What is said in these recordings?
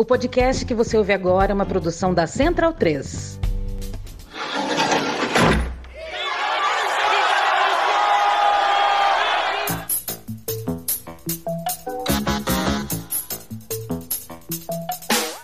O podcast que você ouve agora é uma produção da Central 3.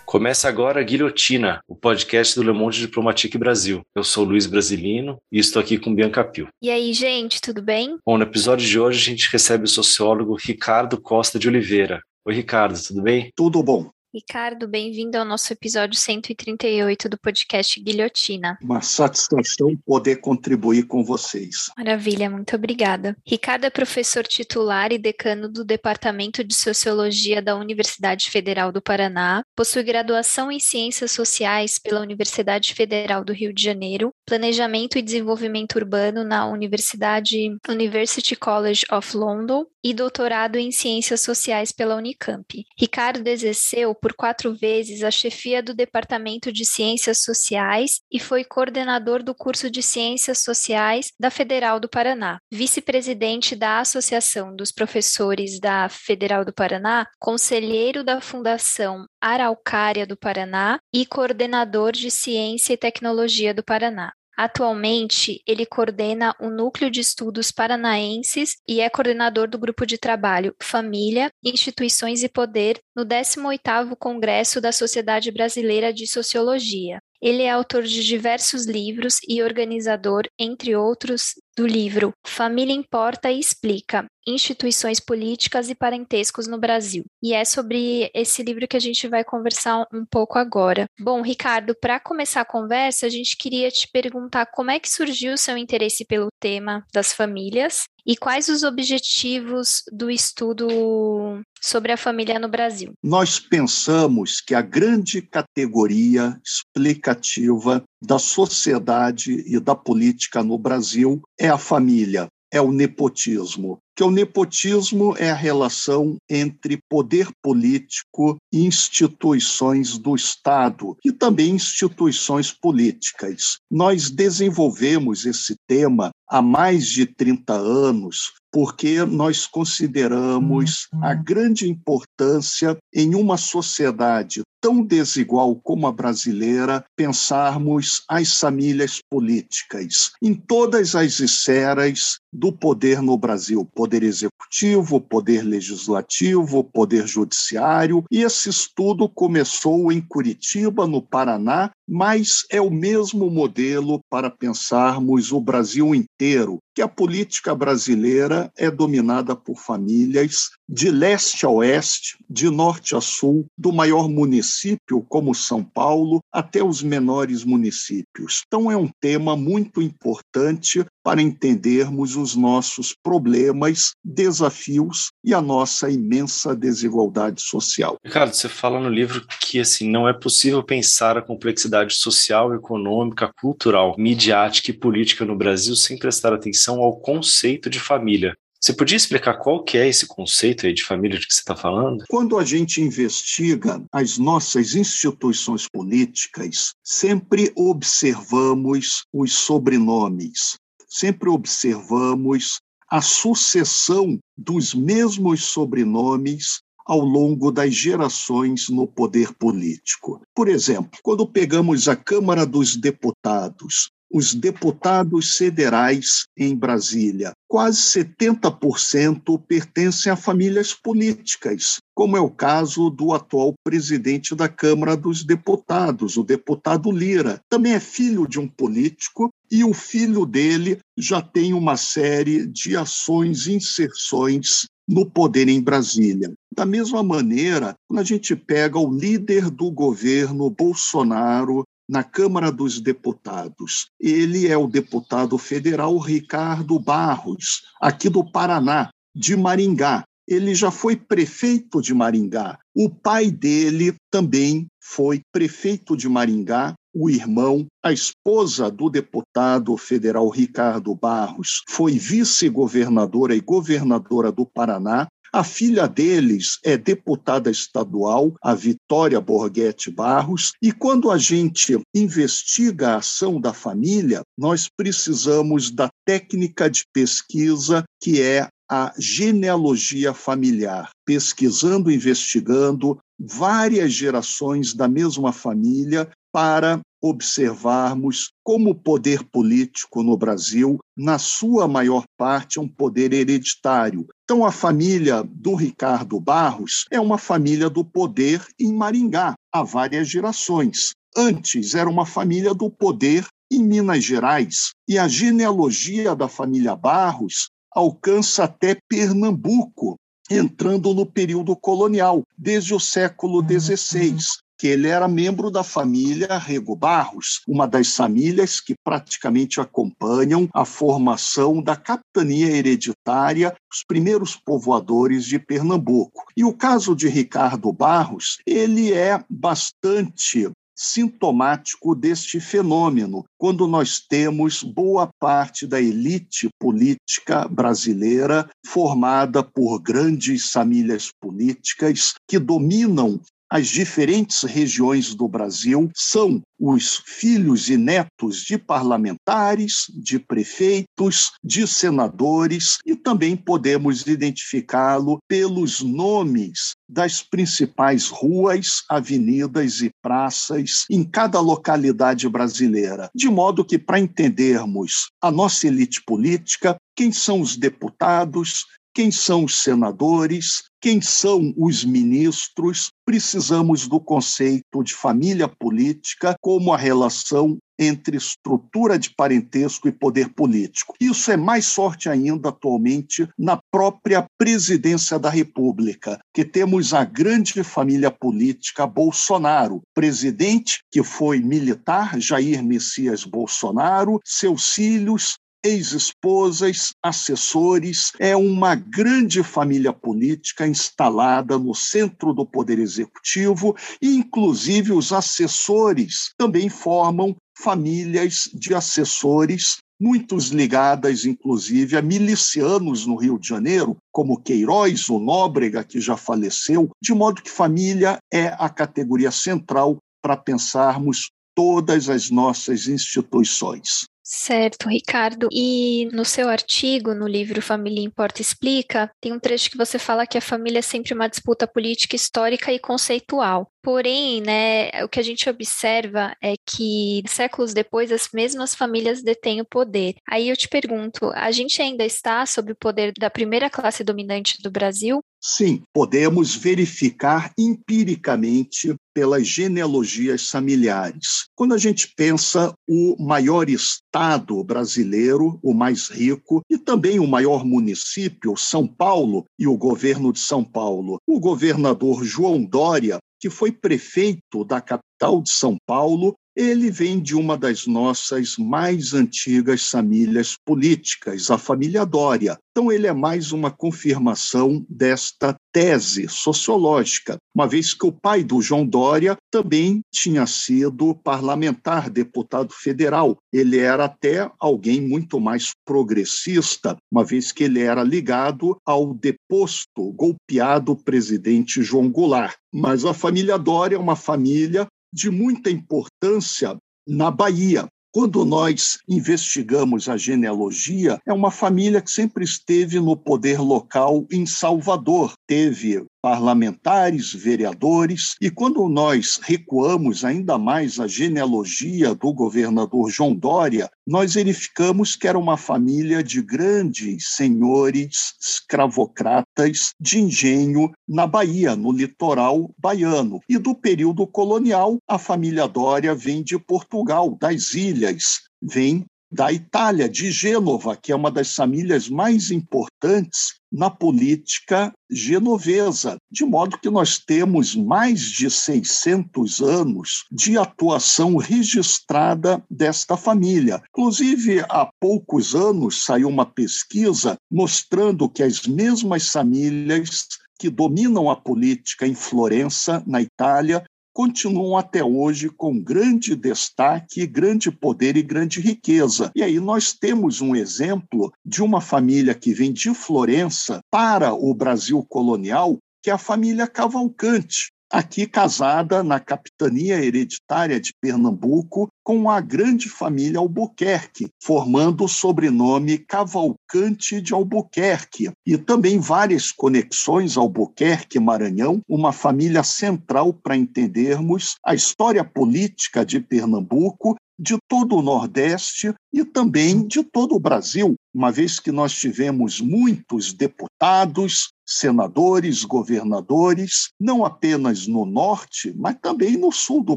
Começa agora a Guilhotina, o podcast do Le Monde Diplomatique Brasil. Eu sou Luiz Brasilino e estou aqui com Bianca Pio. E aí, gente, tudo bem? Bom, no episódio de hoje a gente recebe o sociólogo Ricardo Costa de Oliveira. Oi, Ricardo, tudo bem? Tudo bom. Ricardo, bem-vindo ao nosso episódio 138 do podcast Guilhotina. Uma satisfação poder contribuir com vocês. Maravilha, muito obrigada. Ricardo é professor titular e decano do Departamento de Sociologia da Universidade Federal do Paraná, possui graduação em Ciências Sociais pela Universidade Federal do Rio de Janeiro, Planejamento e Desenvolvimento Urbano na Universidade University College of London e doutorado em Ciências Sociais pela Unicamp. Ricardo exerceu por quatro vezes a chefia do Departamento de Ciências Sociais e foi coordenador do curso de Ciências Sociais da Federal do Paraná, vice-presidente da Associação dos Professores da Federal do Paraná, conselheiro da Fundação Araucária do Paraná e coordenador de Ciência e Tecnologia do Paraná. Atualmente, ele coordena o Núcleo de Estudos Paranaenses e é coordenador do grupo de trabalho Família, Instituições e Poder no 18º Congresso da Sociedade Brasileira de Sociologia. Ele é autor de diversos livros e organizador, entre outros, do livro Família Importa e Explica: Instituições Políticas e Parentescos no Brasil. E é sobre esse livro que a gente vai conversar um pouco agora. Bom, Ricardo, para começar a conversa, a gente queria te perguntar como é que surgiu o seu interesse pelo tema das famílias e quais os objetivos do estudo sobre a família no Brasil? Nós pensamos que a grande categoria explicativa da sociedade e da política no Brasil é a família, é o nepotismo que o nepotismo é a relação entre poder político e instituições do Estado e também instituições políticas. Nós desenvolvemos esse tema há mais de 30 anos porque nós consideramos a grande importância em uma sociedade tão desigual como a brasileira pensarmos as famílias políticas em todas as esferas do poder no Brasil, poder executivo, poder legislativo, poder judiciário. E esse estudo começou em Curitiba, no Paraná, mas é o mesmo modelo para pensarmos o Brasil inteiro, que a política brasileira é dominada por famílias de leste a oeste, de norte a sul, do maior município como São Paulo até os menores municípios. Então é um tema muito importante para entendermos os nossos problemas, desafios e a nossa imensa desigualdade social. Ricardo, você fala no livro que assim não é possível pensar a complexidade social, econômica, cultural, midiática e política no Brasil sem prestar atenção ao conceito de família. Você podia explicar qual que é esse conceito aí de família de que você está falando? Quando a gente investiga as nossas instituições políticas, sempre observamos os sobrenomes, sempre observamos a sucessão dos mesmos sobrenomes ao longo das gerações no poder político. Por exemplo, quando pegamos a Câmara dos Deputados, os deputados federais em Brasília, quase 70% pertencem a famílias políticas, como é o caso do atual presidente da Câmara dos Deputados, o deputado Lira. Também é filho de um político e o filho dele já tem uma série de ações e inserções no poder em Brasília. Da mesma maneira, quando a gente pega o líder do governo Bolsonaro na Câmara dos Deputados. Ele é o deputado federal Ricardo Barros, aqui do Paraná, de Maringá. Ele já foi prefeito de Maringá. O pai dele também foi prefeito de Maringá. O irmão, a esposa do deputado federal Ricardo Barros, foi vice-governadora e governadora do Paraná. A filha deles é deputada estadual, a Vitória Borghetti Barros, e quando a gente investiga a ação da família, nós precisamos da técnica de pesquisa que é a genealogia familiar, pesquisando, investigando várias gerações da mesma família para observarmos como o poder político no Brasil, na sua maior parte, é um poder hereditário. Então, a família do Ricardo Barros é uma família do poder em Maringá, há várias gerações. Antes, era uma família do poder em Minas Gerais, e a genealogia da família Barros alcança até Pernambuco, entrando no período colonial, desde o século XVI. Ele era membro da família Rego Barros, uma das famílias que praticamente acompanham a formação da capitania hereditária, os primeiros povoadores de Pernambuco. E o caso de Ricardo Barros, ele é bastante sintomático deste fenômeno, quando nós temos boa parte da elite política brasileira formada por grandes famílias políticas que dominam as diferentes regiões do Brasil são os filhos e netos de parlamentares, de prefeitos, de senadores e também podemos identificá-lo pelos nomes das principais ruas, avenidas e praças em cada localidade brasileira. De modo que, para entendermos a nossa elite política, quem são os deputados, quem são os senadores, quem são os ministros. Precisamos do conceito de família política como a relação entre estrutura de parentesco e poder político. Isso é mais forte ainda atualmente na própria presidência da República, que temos a grande família política Bolsonaro, presidente que foi militar, Jair Messias Bolsonaro, seus filhos, ex-esposas, assessores, é uma grande família política instalada no centro do Poder Executivo e, inclusive, os assessores também formam famílias de assessores muitos ligadas, inclusive, a milicianos no Rio de Janeiro, como Queiroz, o Nóbrega, que já faleceu, de modo que família é a categoria central para pensarmos todas as nossas instituições. Certo, Ricardo. E no seu artigo, no livro Família Importa Explica, tem um trecho que você fala que a família é sempre uma disputa política histórica e conceitual. Porém, né, o que a gente observa é que séculos depois as mesmas famílias detêm o poder. Aí eu te pergunto, a gente ainda está sob o poder da primeira classe dominante do Brasil? Sim, podemos verificar empiricamente pelas genealogias familiares. Quando a gente pensa o maior estado brasileiro, o mais rico, e também o maior município, São Paulo, e o governo de São Paulo, o governador João Dória que foi prefeito da capital de São Paulo, ele vem de uma das nossas mais antigas famílias políticas, a família Dória. Então, ele é mais uma confirmação desta tese sociológica, uma vez que o pai do João Dória também tinha sido parlamentar, deputado federal. Ele era até alguém muito mais progressista, uma vez que ele era ligado ao deposto, golpeado presidente João Goulart. Mas a família Dória é uma família de muita importância na Bahia. Quando nós investigamos a genealogia, é uma família que sempre esteve no poder local em Salvador. Teve parlamentares, vereadores, e quando nós recuamos ainda mais a genealogia do governador João Dória, nós verificamos que era uma família de grandes senhores escravocratas de engenho na Bahia, no litoral baiano. E do período colonial, a família Dória vem de Portugal, das ilhas, vem da Itália, de Gênova, que é uma das famílias mais importantes na política genovesa, de modo que nós temos mais de 600 anos de atuação registrada desta família. Inclusive, há poucos anos saiu uma pesquisa mostrando que as mesmas famílias que dominam a política em Florença, na Itália, continuam até hoje com grande destaque, grande poder e grande riqueza. E aí nós temos um exemplo de uma família que vem de Florença para o Brasil colonial, que é a família Cavalcante aqui casada na capitania hereditária de Pernambuco com a grande família Albuquerque, formando o sobrenome Cavalcante de Albuquerque, e também várias conexões Albuquerque-Maranhão, uma família central para entendermos a história política de Pernambuco de todo o Nordeste e também de todo o Brasil, uma vez que nós tivemos muitos deputados, senadores, governadores, não apenas no norte, mas também no sul do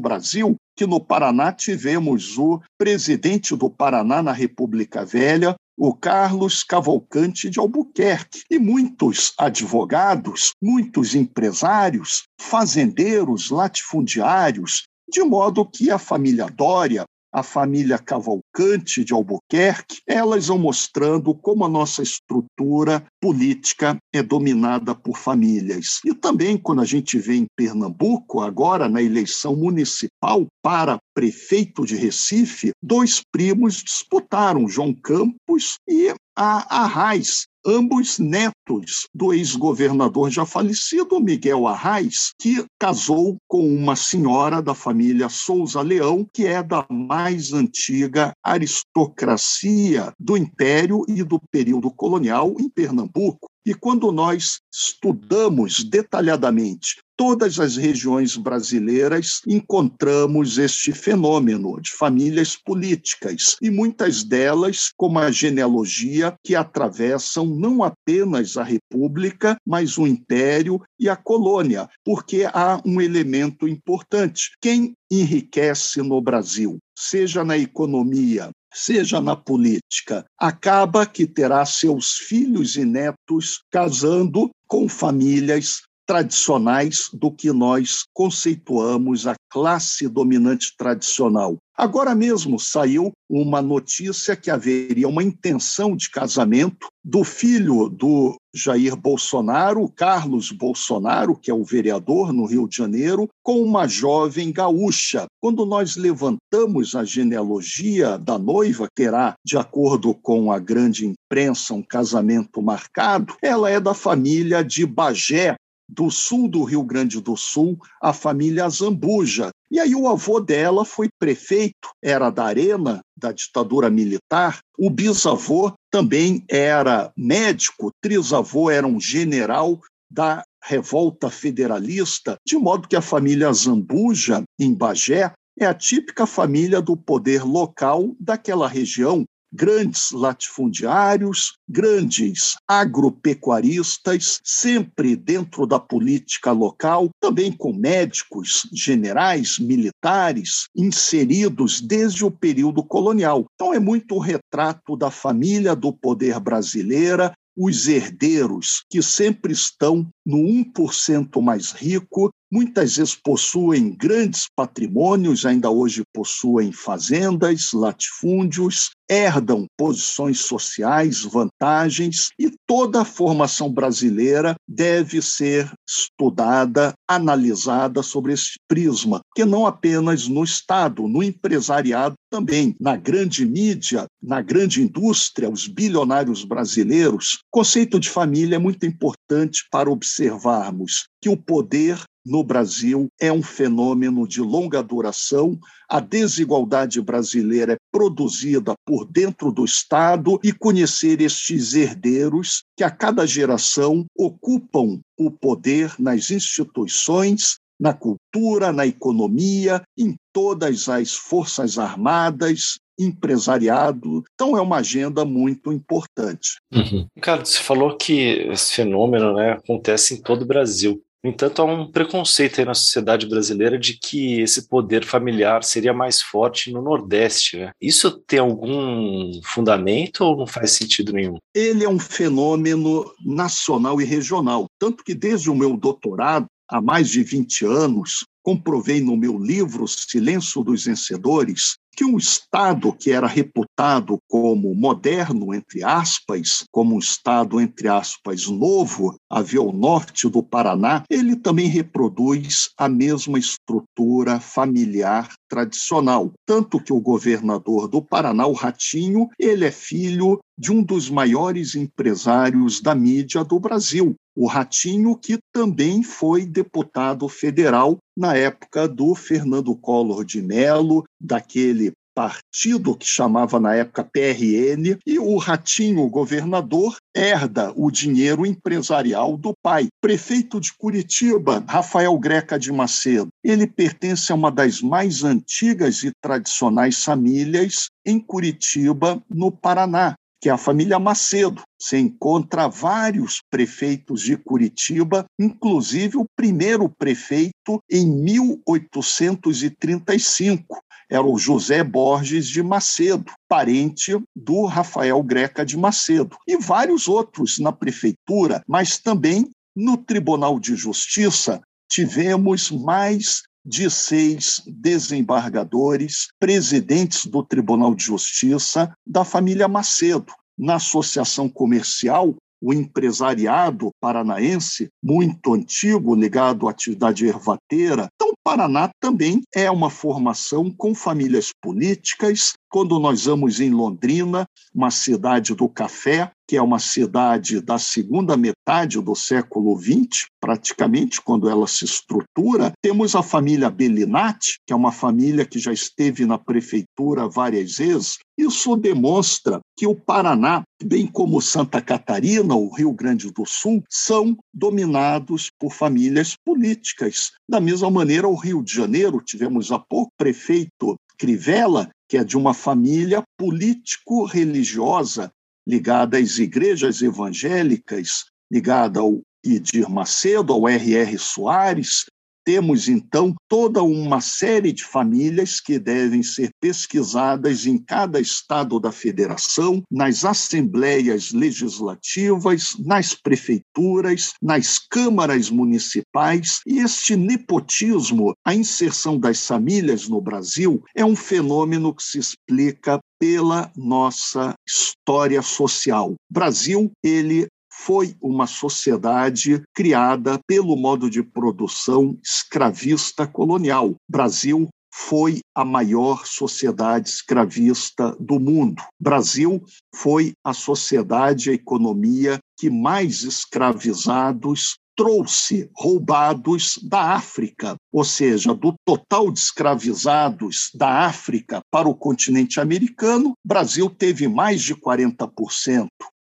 Brasil, que no Paraná tivemos o presidente do Paraná na República Velha, o Carlos Cavalcante de Albuquerque, e muitos advogados, muitos empresários, fazendeiros, latifundiários, de modo que a família Dória, a família Cavalcante de Albuquerque, elas vão mostrando como a nossa estrutura política é dominada por famílias. E também quando a gente vê em Pernambuco, agora na eleição municipal para prefeito de Recife, dois primos disputaram, João Campos e a Arraes, ambos netos do ex-governador já falecido Miguel Arraes, que casou com uma senhora da família Souza Leão, que é da mais antiga aristocracia do Império e do período colonial em Pernambuco. E quando nós estudamos detalhadamente todas as regiões brasileiras, encontramos este fenômeno de famílias políticas, e muitas delas, como a genealogia, que atravessam não apenas a República, mas o Império e a colônia, porque há um elemento importante. Quem enriquece no Brasil, seja na economia, seja na política, acaba que terá seus filhos e netos casando com famílias tradicionais do que nós conceituamos a classe dominante tradicional. Agora mesmo saiu uma notícia que haveria uma intenção de casamento do filho do Jair Bolsonaro, Carlos Bolsonaro, que é o vereador no Rio de Janeiro, com uma jovem gaúcha. Quando nós levantamos a genealogia da noiva, terá, de acordo com a grande imprensa, um casamento marcado, ela é da família de Bagé, do sul do Rio Grande do Sul, a família Zambuja. E aí o avô dela foi prefeito, era da Arena, da ditadura militar. O bisavô também era médico, trisavô era um general da revolta federalista, de modo que a família Zambuja, em Bagé, é a típica família do poder local daquela região, grandes latifundiários, grandes agropecuaristas, sempre dentro da política local, também com médicos, generais, militares, inseridos desde o período colonial. Então, é muito o retrato da família do poder brasileira, os herdeiros, que sempre estão no 1% mais rico, muitas vezes possuem grandes patrimônios, ainda hoje possuem fazendas, latifúndios, herdam posições sociais, vantagens, e toda a formação brasileira deve ser estudada, analisada sobre esse prisma, que não apenas no Estado, no empresariado também, na grande mídia, na grande indústria, os bilionários brasileiros. O conceito de família é muito importante para observarmos que o poder no Brasil é um fenômeno de longa duração. A desigualdade brasileira é produzida por dentro do Estado e conhecer estes herdeiros que a cada geração ocupam o poder nas instituições, na cultura, na economia, em todas as forças armadas, empresariado. Então, é uma agenda muito importante. Uhum. Ricardo, você falou que esse fenômeno né, acontece em todo o Brasil. No entanto, há um preconceito aí na sociedade brasileira de que esse poder familiar seria mais forte no Nordeste. Né? Isso tem algum fundamento ou não faz sentido nenhum? Ele é um fenômeno nacional e regional. Tanto que, desde o meu doutorado, há mais de 20 anos, comprovei no meu livro Silêncio dos Vencedores que um Estado que era reputado como moderno, entre aspas, como um Estado, entre aspas, novo, havia o norte do Paraná, ele também reproduz a mesma estrutura familiar tradicional. Tanto que o governador do Paraná, o Ratinho, ele é filho de um dos maiores empresários da mídia do Brasil, o Ratinho, que também foi deputado federal na época do Fernando Collor de Mello, daquele partido que chamava na época PRN, e o Ratinho, o governador, herda o dinheiro empresarial do pai. Prefeito de Curitiba, Rafael Greca de Macedo. Ele pertence a uma das mais antigas e tradicionais famílias em Curitiba, no Paraná que é a família Macedo. Você encontra vários prefeitos de Curitiba, inclusive o primeiro prefeito em 1835 era o José Borges de Macedo, parente do Rafael Greca de Macedo, e vários outros na prefeitura, mas também no Tribunal de Justiça tivemos mais de seis desembargadores, presidentes do Tribunal de Justiça da família Macedo. Na associação comercial, o empresariado paranaense, muito antigo, ligado à atividade ervateira. Paraná também é uma formação com famílias políticas. Quando nós vamos em Londrina, uma cidade do café, que é uma cidade da segunda metade do século XX, praticamente, quando ela se estrutura, temos a família Bellinati, que é uma família que já esteve na prefeitura várias vezes. Isso demonstra que o Paraná, bem como Santa Catarina, o Rio Grande do Sul, são dominados por famílias políticas. Da mesma maneira, o Rio de Janeiro, tivemos há pouco prefeito Crivella, que é de uma família político-religiosa ligada às igrejas evangélicas, ligada ao Idir Macedo, ao R.R. Soares. Temos, então, toda uma série de famílias que devem ser pesquisadas em cada estado da federação, nas assembleias legislativas, nas prefeituras, nas câmaras municipais. E este nepotismo, a inserção das famílias no Brasil, é um fenômeno que se explica pela nossa história social. Brasil, ele foi uma sociedade criada pelo modo de produção escravista colonial. Brasil foi a maior sociedade escravista do mundo. Brasil foi a sociedade, a economia que mais escravizados trouxe roubados da África, ou seja, do total de escravizados da África para o continente americano, Brasil teve mais de 40%.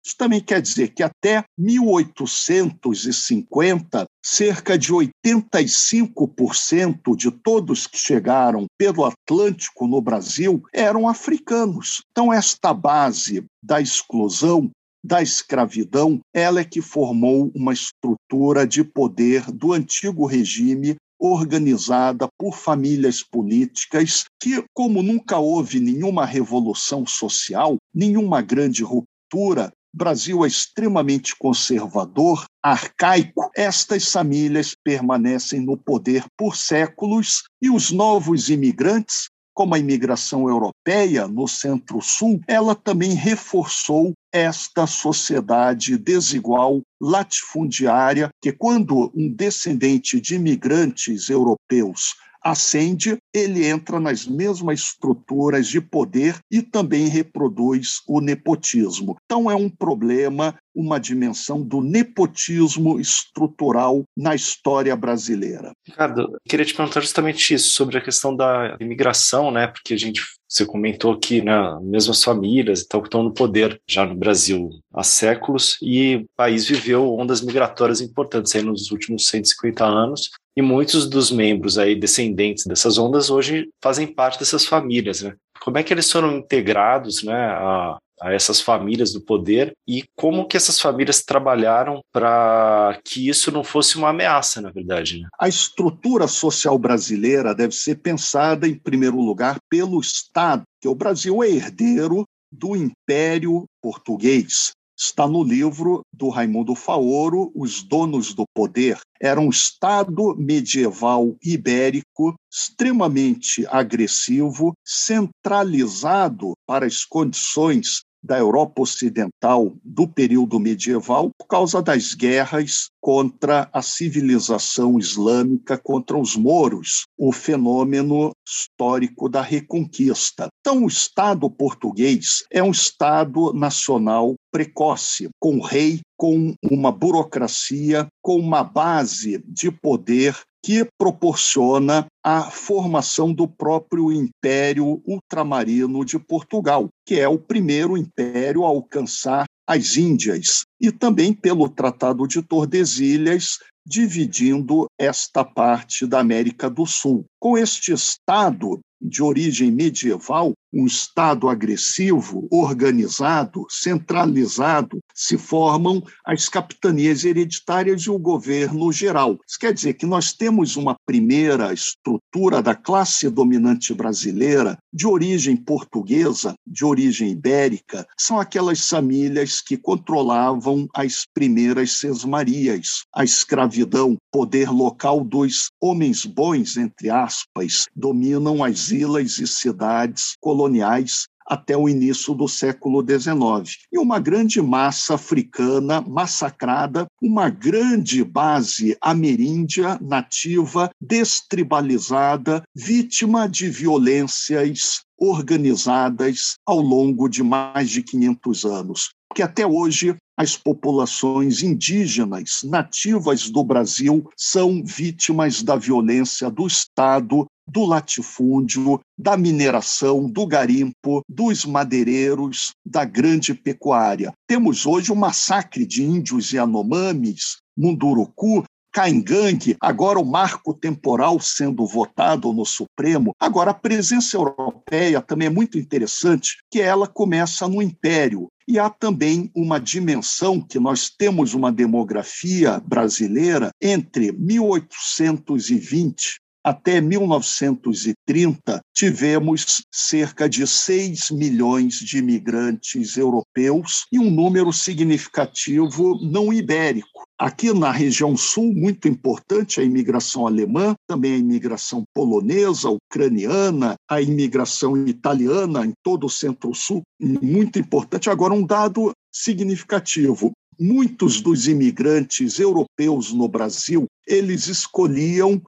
Isso também quer dizer que até 1850, cerca de 85% de todos que chegaram pelo Atlântico no Brasil eram africanos. Então, esta base da exclusão da escravidão, ela é que formou uma estrutura de poder do antigo regime organizada por famílias políticas que, como nunca houve nenhuma revolução social, nenhuma grande ruptura, o Brasil é extremamente conservador, arcaico, estas famílias permanecem no poder por séculos e os novos imigrantes como a imigração europeia no Centro-Sul, ela também reforçou esta sociedade desigual, latifundiária, que quando um descendente de imigrantes europeus ascende, ele entra nas mesmas estruturas de poder e também reproduz o nepotismo. Então, é um problema, uma dimensão do nepotismo estrutural na história brasileira. Ricardo, queria te perguntar justamente isso, sobre a questão da imigração, né? Porque a gente você comentou aqui, né, mesmo as famílias que estão no poder já no Brasil há séculos e o país viveu ondas migratórias importantes aí nos últimos 150 anos e muitos dos membros aí descendentes dessas ondas hoje fazem parte dessas famílias, né? Como é que eles foram integrados, né, a, a essas famílias do poder e como que essas famílias trabalharam para que isso não fosse uma ameaça, na verdade. Né? A estrutura social brasileira deve ser pensada, em primeiro lugar, pelo Estado, que o Brasil é herdeiro do Império Português está no livro do Raimundo Faoro, Os Donos do Poder. Era um Estado medieval ibérico extremamente agressivo, centralizado para as condições da Europa Ocidental do período medieval por causa das guerras contra a civilização islâmica, contra os moros, o fenômeno histórico da reconquista. Então, o Estado português é um Estado nacional precoce, com rei, com uma burocracia, com uma base de poder que proporciona a formação do próprio Império Ultramarino de Portugal, que é o primeiro império a alcançar as Índias, e também pelo Tratado de Tordesilhas, dividindo esta parte da América do Sul. Com este Estado de origem medieval, um Estado agressivo, organizado, centralizado, se formam as capitanias hereditárias e o governo geral. Isso quer dizer que nós temos uma primeira estrutura da classe dominante brasileira de origem portuguesa, de origem ibérica, são aquelas famílias que controlavam as primeiras sesmarias, a escravidão, poder local dos homens bons, entre aspas, dominam as ilhas e cidades coloniais até o início do século XIX. E uma grande massa africana massacrada, uma grande base ameríndia nativa, destribalizada, vítima de violências organizadas ao longo de mais de 500 anos. Que até hoje as populações indígenas nativas do Brasil são vítimas da violência do Estado do latifúndio, da mineração, do garimpo, dos madeireiros, da grande pecuária. Temos hoje o um massacre de índios e anomames, Munduruku, Caingangue, agora o marco temporal sendo votado no Supremo. Agora, a presença europeia também é muito interessante, que ela começa no Império. E há também uma dimensão que nós temos uma demografia brasileira entre 1820 até 1930, tivemos cerca de 6 milhões de imigrantes europeus e um número significativo não ibérico. Aqui na região sul, muito importante a imigração alemã, também a imigração polonesa, ucraniana, a imigração italiana em todo o centro-sul, muito importante. Agora, um dado significativo: muitos dos imigrantes europeus no Brasil, eles escolhiam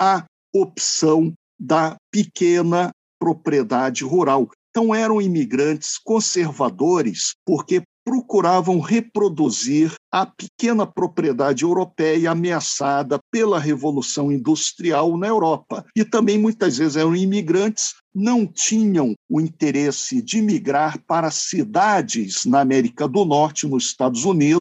a opção da pequena propriedade rural. Então, eram imigrantes conservadores, porque procuravam reproduzir a pequena propriedade europeia ameaçada pela Revolução Industrial na Europa. E também muitas vezes eram imigrantes, não tinham o interesse de migrar para cidades na América do Norte, nos Estados Unidos,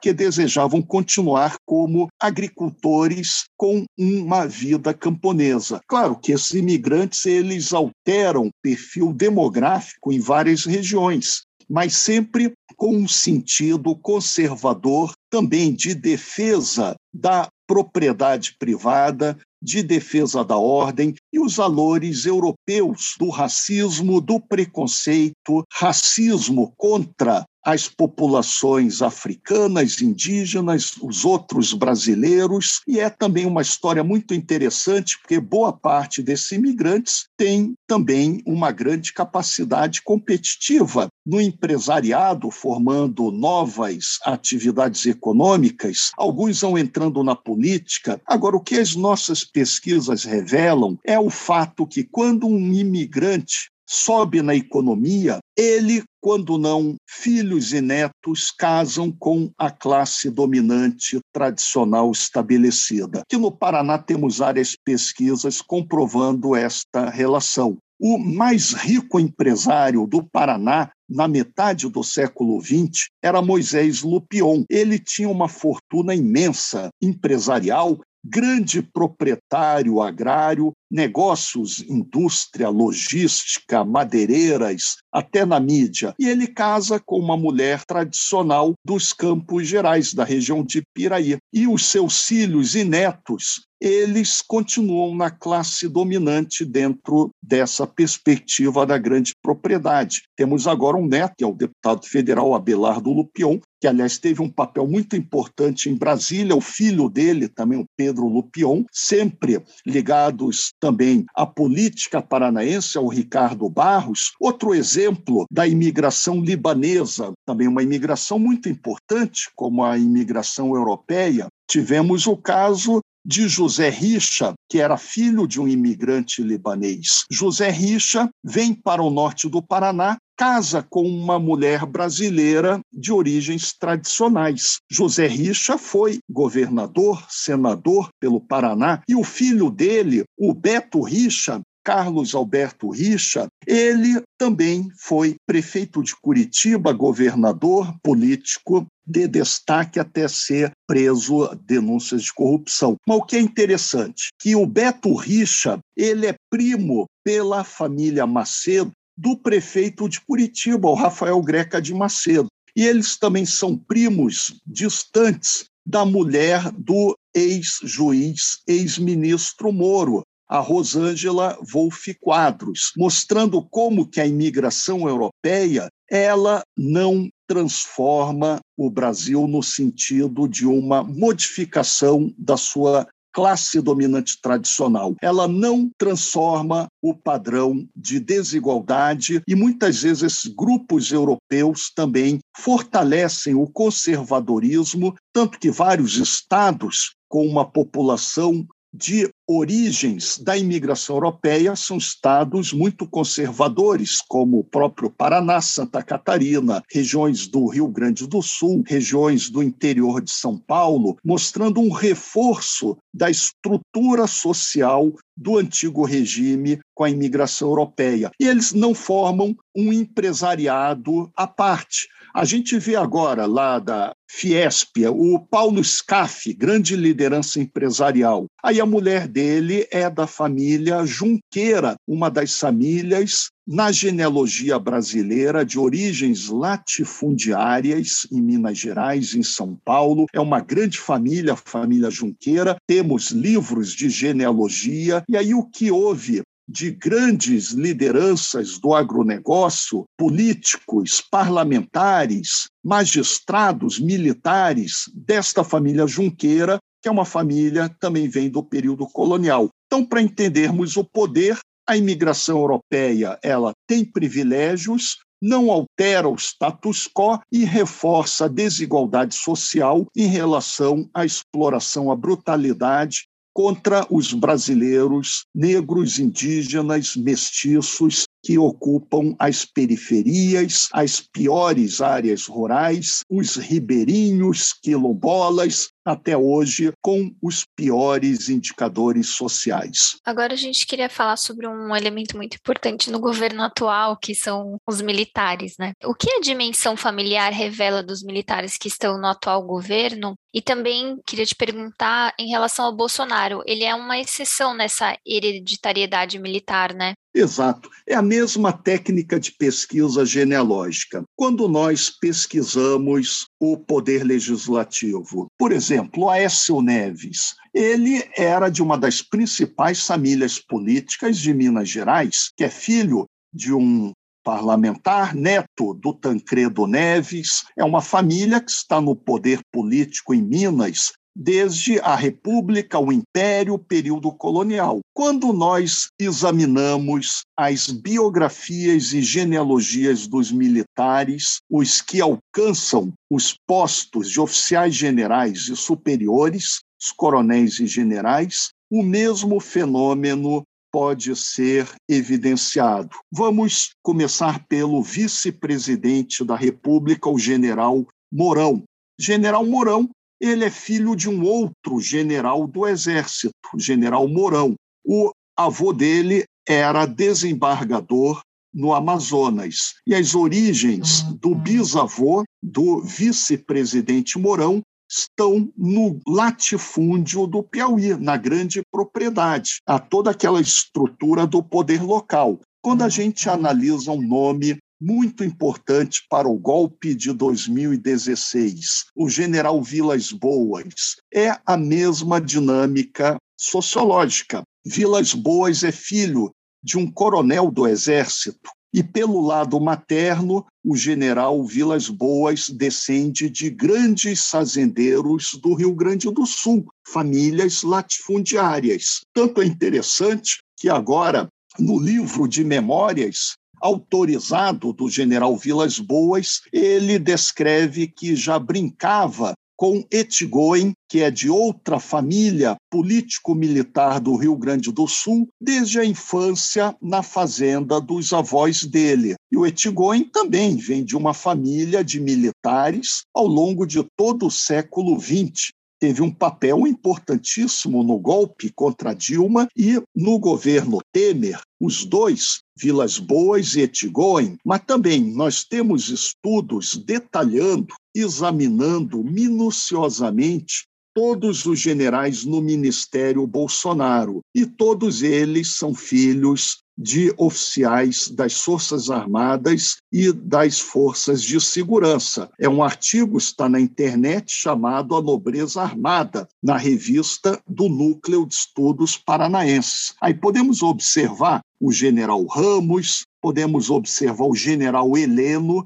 que desejavam continuar como agricultores com uma vida camponesa. Claro que esses imigrantes eles alteram o perfil demográfico em várias regiões mas sempre com um sentido conservador, também de defesa da propriedade privada, de defesa da ordem e os valores europeus do racismo, do preconceito, racismo contra as populações africanas, indígenas, os outros brasileiros, e é também uma história muito interessante, porque boa parte desses imigrantes tem também uma grande capacidade competitiva no empresariado, formando novas atividades econômicas, alguns vão entrando na política. Agora, o que as nossas pesquisas revelam é o fato que quando um imigrante sobe na economia, ele, quando não filhos e netos, casam com a classe dominante tradicional estabelecida. Que no Paraná temos várias pesquisas comprovando esta relação. O mais rico empresário do Paraná na metade do século XX era Moisés Lupion. Ele tinha uma fortuna imensa empresarial grande proprietário agrário, negócios, indústria, logística, madeireiras, até na mídia. E ele casa com uma mulher tradicional dos Campos Gerais, da região de Piraí. E os seus filhos e netos eles continuam na classe dominante dentro dessa perspectiva da grande propriedade. Temos agora um neto, que é o deputado federal Abelardo Lupion, que, aliás, teve um papel muito importante em Brasília, o filho dele, também o Pedro Lupion, sempre ligados também à política paranaense, ao Ricardo Barros. Outro exemplo da imigração libanesa, também uma imigração muito importante, como a imigração europeia, tivemos o caso de José Richa, que era filho de um imigrante libanês. José Richa vem para o norte do Paraná casa com uma mulher brasileira de origens tradicionais. José Richa foi governador, senador pelo Paraná, e o filho dele, o Beto Richa, Carlos Alberto Richa, ele também foi prefeito de Curitiba, governador político de destaque até ser preso denúncias de corrupção. Mas o que é interessante, que o Beto Richa, ele é primo pela família Macedo do prefeito de Curitiba, o Rafael Greca de Macedo. E eles também são primos distantes da mulher do ex-juiz, ex-ministro Moro, a Rosângela Wolff Quadros, mostrando como que a imigração europeia ela não transforma o Brasil no sentido de uma modificação da sua classe dominante tradicional. Ela não transforma o padrão de desigualdade e muitas vezes esses grupos europeus também fortalecem o conservadorismo, tanto que vários estados com uma população de origens da imigração europeia são estados muito conservadores, como o próprio Paraná, Santa Catarina, regiões do Rio Grande do Sul, regiões do interior de São Paulo, mostrando um reforço da estrutura social do antigo regime com a imigração europeia. E eles não formam um empresariado à parte. A gente vê agora lá da Fiesp, o Paulo Scaff, grande liderança empresarial. Aí a mulher dele é da família Junqueira, uma das famílias na genealogia brasileira de origens latifundiárias em Minas Gerais, em São Paulo. É uma grande família, a família Junqueira. Temos livros de genealogia. E aí o que houve de grandes lideranças do agronegócio, políticos, parlamentares, magistrados, militares desta família Junqueira, que é uma família também vem do período colonial. Então, para entendermos o poder, a imigração europeia, ela tem privilégios, não altera o status quo e reforça a desigualdade social em relação à exploração, à brutalidade contra os brasileiros negros, indígenas, mestiços que ocupam as periferias, as piores áreas rurais, os ribeirinhos, quilombolas, até hoje com os piores indicadores sociais. Agora a gente queria falar sobre um elemento muito importante no governo atual, que são os militares, né? O que a dimensão familiar revela dos militares que estão no atual governo? E também queria te perguntar em relação ao Bolsonaro, ele é uma exceção nessa hereditariedade militar, né? Exato. É a mesma técnica de pesquisa genealógica. Quando nós pesquisamos o poder legislativo, por exemplo, Aécio Neves, ele era de uma das principais famílias políticas de Minas Gerais, que é filho de um parlamentar, neto do Tancredo Neves, é uma família que está no poder político em Minas desde a República, o Império, o período colonial. Quando nós examinamos as biografias e genealogias dos militares, os que alcançam os postos de oficiais generais e superiores, os coronéis e generais, o mesmo fenômeno pode ser evidenciado. Vamos começar pelo vice-presidente da República, o general Mourão. General Mourão ele é filho de um outro general do Exército, general Mourão. O avô dele era desembargador no Amazonas. E as origens do bisavô do vice-presidente Mourão estão no latifúndio do Piauí, na grande propriedade, a toda aquela estrutura do poder local. Quando a gente analisa um nome muito importante para o golpe de 2016, o general Vilas Boas. É a mesma dinâmica sociológica. Vilas Boas é filho de um coronel do Exército. E pelo lado materno, o general Vilas Boas descende de grandes fazendeiros do Rio Grande do Sul, famílias latifundiárias. Tanto é interessante que agora, no livro de memórias, autorizado do general Vilas Boas, ele descreve que já brincava com Etigoen, que é de outra família político-militar do Rio Grande do Sul, desde a infância na fazenda dos avós dele. E o Etigoen também vem de uma família de militares ao longo de todo o século XX teve um papel importantíssimo no golpe contra Dilma e no governo Temer, os dois, Vilas Boas e Etigoen, mas também nós temos estudos detalhando, examinando minuciosamente todos os generais no Ministério Bolsonaro, e todos eles são filhos de oficiais das Forças Armadas e das Forças de Segurança. É um artigo, está na internet, chamado A Nobreza Armada, na revista do Núcleo de Estudos Paranaenses. Aí podemos observar o general Ramos, podemos observar o general Heleno,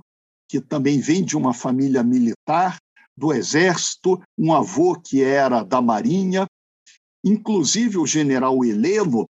que também vem de uma família militar, do Exército, um avô que era da Marinha. Inclusive, o general Heleno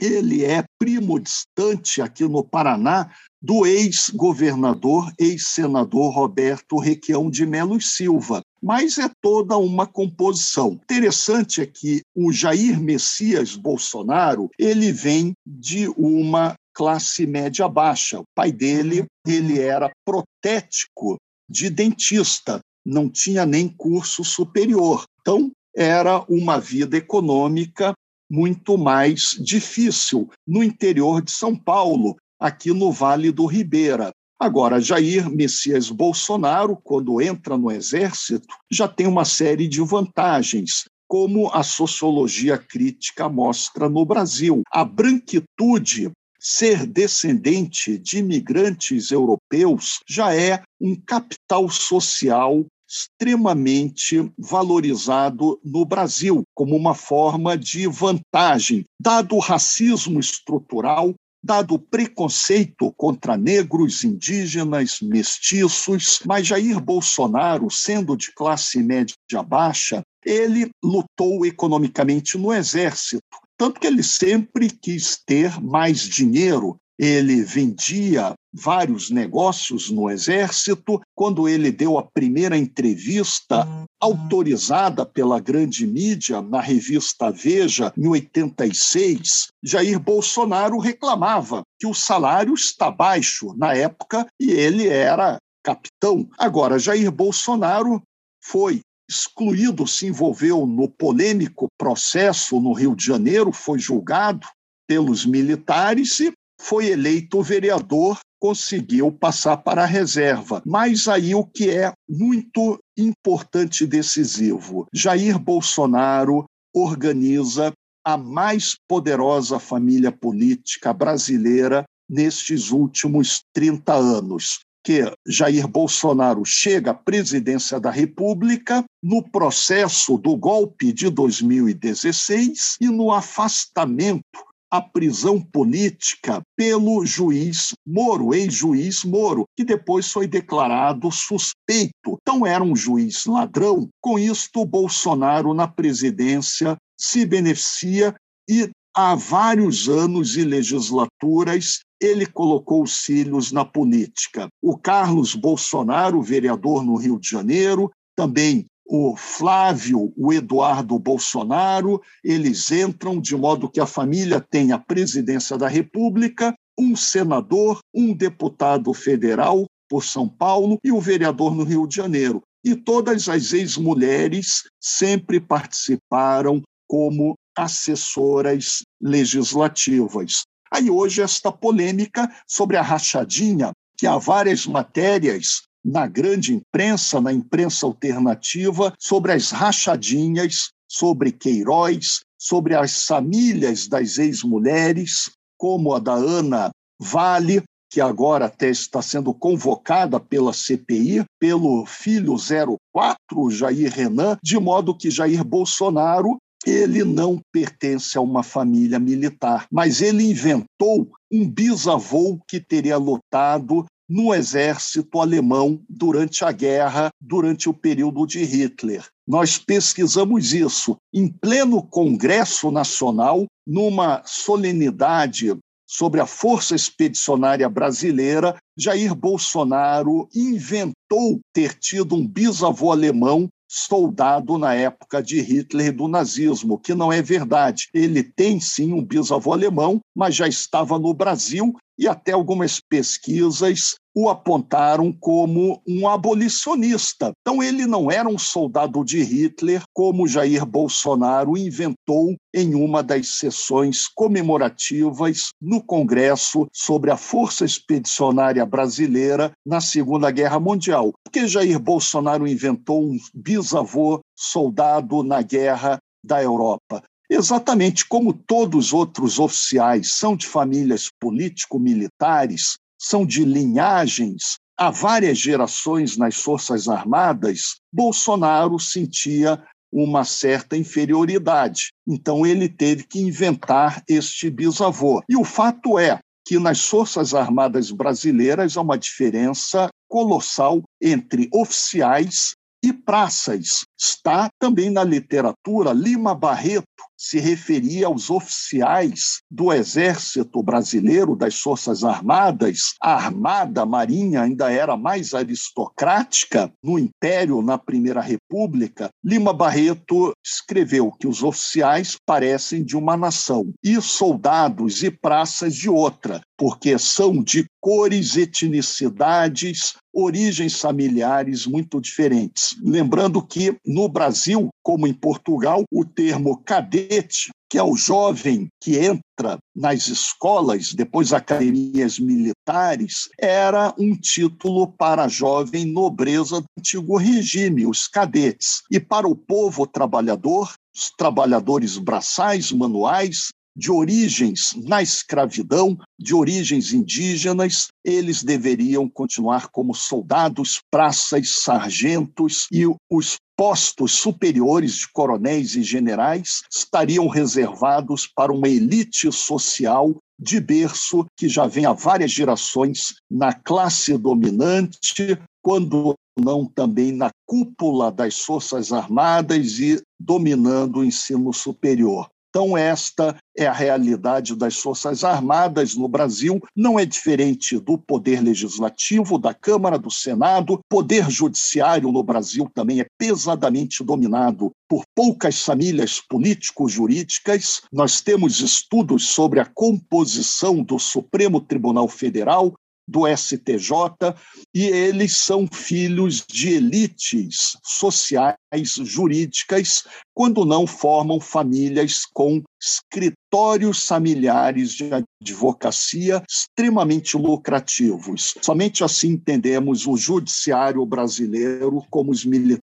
ele é primo distante aqui no Paraná do ex-governador, ex-senador Roberto Requião de Melo Silva. Mas é toda uma composição. Interessante é que o Jair Messias Bolsonaro, ele vem de uma classe média baixa. O pai dele, ele era protético de dentista, não tinha nem curso superior. Então, era uma vida econômica muito mais difícil no interior de São Paulo, aqui no Vale do Ribeira. Agora, Jair Messias Bolsonaro, quando entra no exército, já tem uma série de vantagens, como a sociologia crítica mostra no Brasil. A branquitude ser descendente de imigrantes europeus já é um capital social extremamente valorizado no Brasil, como uma forma de vantagem, dado o racismo estrutural, dado preconceito contra negros, indígenas, mestiços. Mas Jair Bolsonaro, sendo de classe média baixa, ele lutou economicamente no exército. Tanto que ele sempre quis ter mais dinheiro, ele vendia vários negócios no Exército. Quando ele deu a primeira entrevista autorizada pela grande mídia na revista Veja, em 86, Jair Bolsonaro reclamava que o salário está baixo na época e ele era capitão. Agora, Jair Bolsonaro foi excluído, se envolveu no polêmico processo no Rio de Janeiro, foi julgado pelos militares e foi eleito vereador, conseguiu passar para a reserva. Mas aí o que é muito importante e decisivo: Jair Bolsonaro organiza a mais poderosa família política brasileira nestes últimos 30 anos. Que Jair Bolsonaro chega à presidência da República no processo do golpe de 2016 e no afastamento a prisão política pelo juiz Moro, ex-juiz Moro, que depois foi declarado suspeito. Então era um juiz ladrão. Com isto, Bolsonaro na presidência se beneficia e há vários anos e legislaturas ele colocou os cílios na política. O Carlos Bolsonaro, vereador no Rio de Janeiro, também o Flávio, o Eduardo Bolsonaro, eles entram de modo que a família tem a presidência da República, um senador, um deputado federal por São Paulo e o vereador no Rio de Janeiro. E todas as ex-mulheres sempre participaram como assessoras legislativas. Aí hoje esta polêmica sobre a rachadinha, que há várias matérias na grande imprensa, na imprensa alternativa, sobre as rachadinhas, sobre Queiroz, sobre as famílias das ex-mulheres, como a da Ana Vale, que agora até está sendo convocada pela CPI, pelo filho 04, Jair Renan, de modo que Jair Bolsonaro ele não pertence a uma família militar, mas ele inventou um bisavô que teria lutado no exército alemão durante a guerra, durante o período de Hitler. Nós pesquisamos isso em pleno Congresso Nacional, numa solenidade sobre a Força Expedicionária Brasileira, Jair Bolsonaro inventou ter tido um bisavô alemão soldado na época de Hitler e do nazismo, que não é verdade. Ele tem sim um bisavô alemão, mas já estava no Brasil e até algumas pesquisas o apontaram como um abolicionista. Então, ele não era um soldado de Hitler, como Jair Bolsonaro inventou em uma das sessões comemorativas no Congresso sobre a Força Expedicionária Brasileira na Segunda Guerra Mundial. Porque Jair Bolsonaro inventou um bisavô soldado na Guerra da Europa. Exatamente como todos os outros oficiais são de famílias político-militares, são de linhagens há várias gerações nas Forças Armadas, Bolsonaro sentia uma certa inferioridade. Então ele teve que inventar este bisavô. E o fato é que nas Forças Armadas brasileiras há uma diferença colossal entre oficiais e praças. Está também na literatura Lima Barreto, se referia aos oficiais do Exército Brasileiro, das Forças Armadas. A Armada Marinha ainda era mais aristocrática no Império, na Primeira República. Lima Barreto escreveu que os oficiais parecem de uma nação e soldados e praças de outra, porque são de cores, etnicidades, origens familiares muito diferentes. Lembrando que no Brasil, como em Portugal, o termo cadete, que é o jovem que entra nas escolas, depois academias militares, era um título para a jovem nobreza do antigo regime, os cadetes. E para o povo trabalhador, os trabalhadores braçais, manuais, de origens na escravidão, de origens indígenas, eles deveriam continuar como soldados, praças, sargentos e os postos superiores de coronéis e generais estariam reservados para uma elite social de berço que já vem há várias gerações na classe dominante, quando não também na cúpula das Forças Armadas e dominando o ensino superior. Então, esta é a realidade das Forças Armadas no Brasil, não é diferente do Poder Legislativo, da Câmara, do Senado. Poder Judiciário no Brasil também é pesadamente dominado por poucas famílias político-jurídicas. Nós temos estudos sobre a composição do Supremo Tribunal Federal, do STJ, e eles são filhos de elites sociais jurídicas, quando não formam famílias com escritórios familiares de advocacia extremamente lucrativos. Somente assim entendemos o judiciário brasileiro como os militares.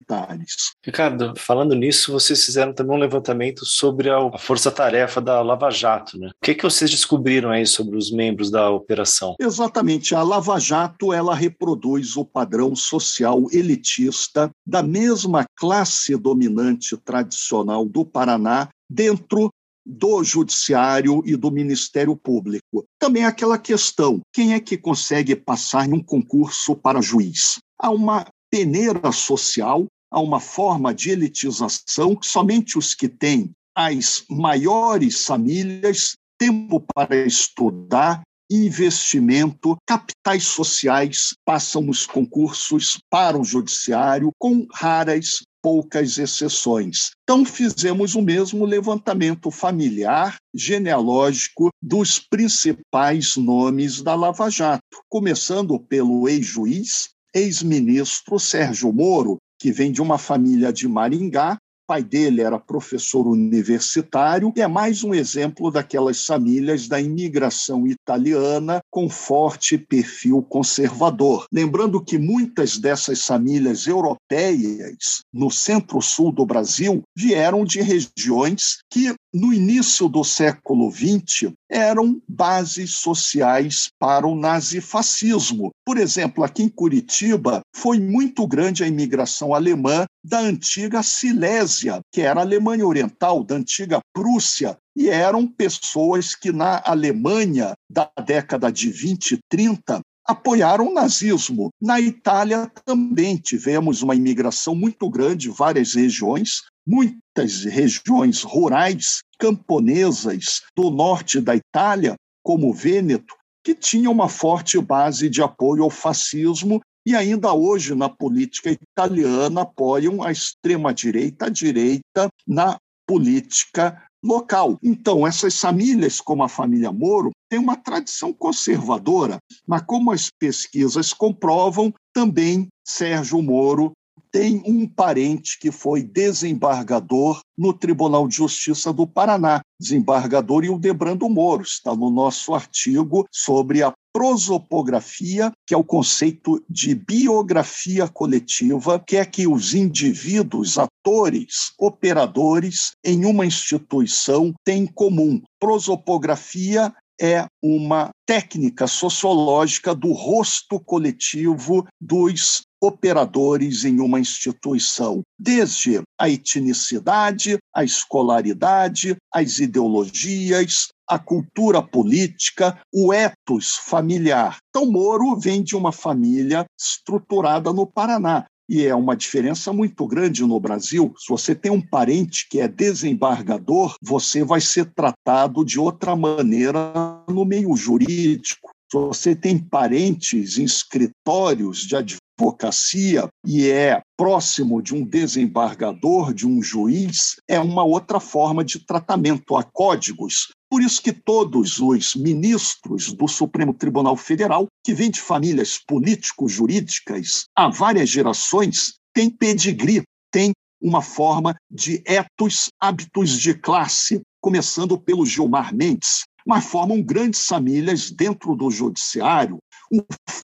Ricardo, falando nisso, vocês fizeram também um levantamento sobre a força-tarefa da Lava Jato, né? O que, que vocês descobriram aí sobre os membros da operação? Exatamente. A Lava Jato ela reproduz o padrão social elitista da mesma classe dominante tradicional do Paraná dentro do Judiciário e do Ministério Público. Também aquela questão: quem é que consegue passar em um concurso para juiz? Há uma peneira social, há uma forma de elitização que somente os que têm as maiores famílias, tempo para estudar, investimento, capitais sociais passam nos concursos para o judiciário, com raras poucas exceções. Então, fizemos o mesmo levantamento familiar, genealógico, dos principais nomes da Lava Jato, começando pelo ex-juiz, ex-ministro Sérgio Moro, que vem de uma família de Maringá, pai dele era professor universitário, e é mais um exemplo daquelas famílias da imigração italiana com forte perfil conservador. Lembrando que muitas dessas famílias europeias no centro-sul do Brasil vieram de regiões que no início do século XX, eram bases sociais para o nazifascismo. Por exemplo, aqui em Curitiba, foi muito grande a imigração alemã da antiga Silésia, que era a Alemanha Oriental, da antiga Prússia, e eram pessoas que na Alemanha da década de 20 e 30 apoiaram o nazismo. Na Itália também tivemos uma imigração muito grande, várias regiões, muitas regiões rurais camponesas do norte da Itália, como Vêneto, que tinham uma forte base de apoio ao fascismo e ainda hoje na política italiana apoiam a extrema-direita, a direita na política local. Então, essas famílias, como a família Moro, têm uma tradição conservadora, mas como as pesquisas comprovam, também Sérgio Moro tem um parente que foi desembargador no Tribunal de Justiça do Paraná, desembargador Hildebrando Moro. Está no nosso artigo sobre a prosopografia, que é o conceito de biografia coletiva, que é que os indivíduos, atores, operadores em uma instituição têm em comum. Prosopografia é uma técnica sociológica do rosto coletivo dos operadores em uma instituição, desde a etnicidade, a escolaridade, as ideologias, a cultura política, o ethos familiar. Então, Moro vem de uma família estruturada no Paraná. E é uma diferença muito grande no Brasil. Se você tem um parente que é desembargador, você vai ser tratado de outra maneira no meio jurídico. Se você tem parentes em escritórios de advocacia e é próximo de um desembargador, de um juiz, é uma outra forma de tratamento. Há códigos por isso que todos os ministros do Supremo Tribunal Federal, que vêm de famílias político-jurídicas há várias gerações, têm pedigree, têm uma forma de etos, hábitos de classe, começando pelo Gilmar Mendes, mas formam grandes famílias dentro do judiciário, o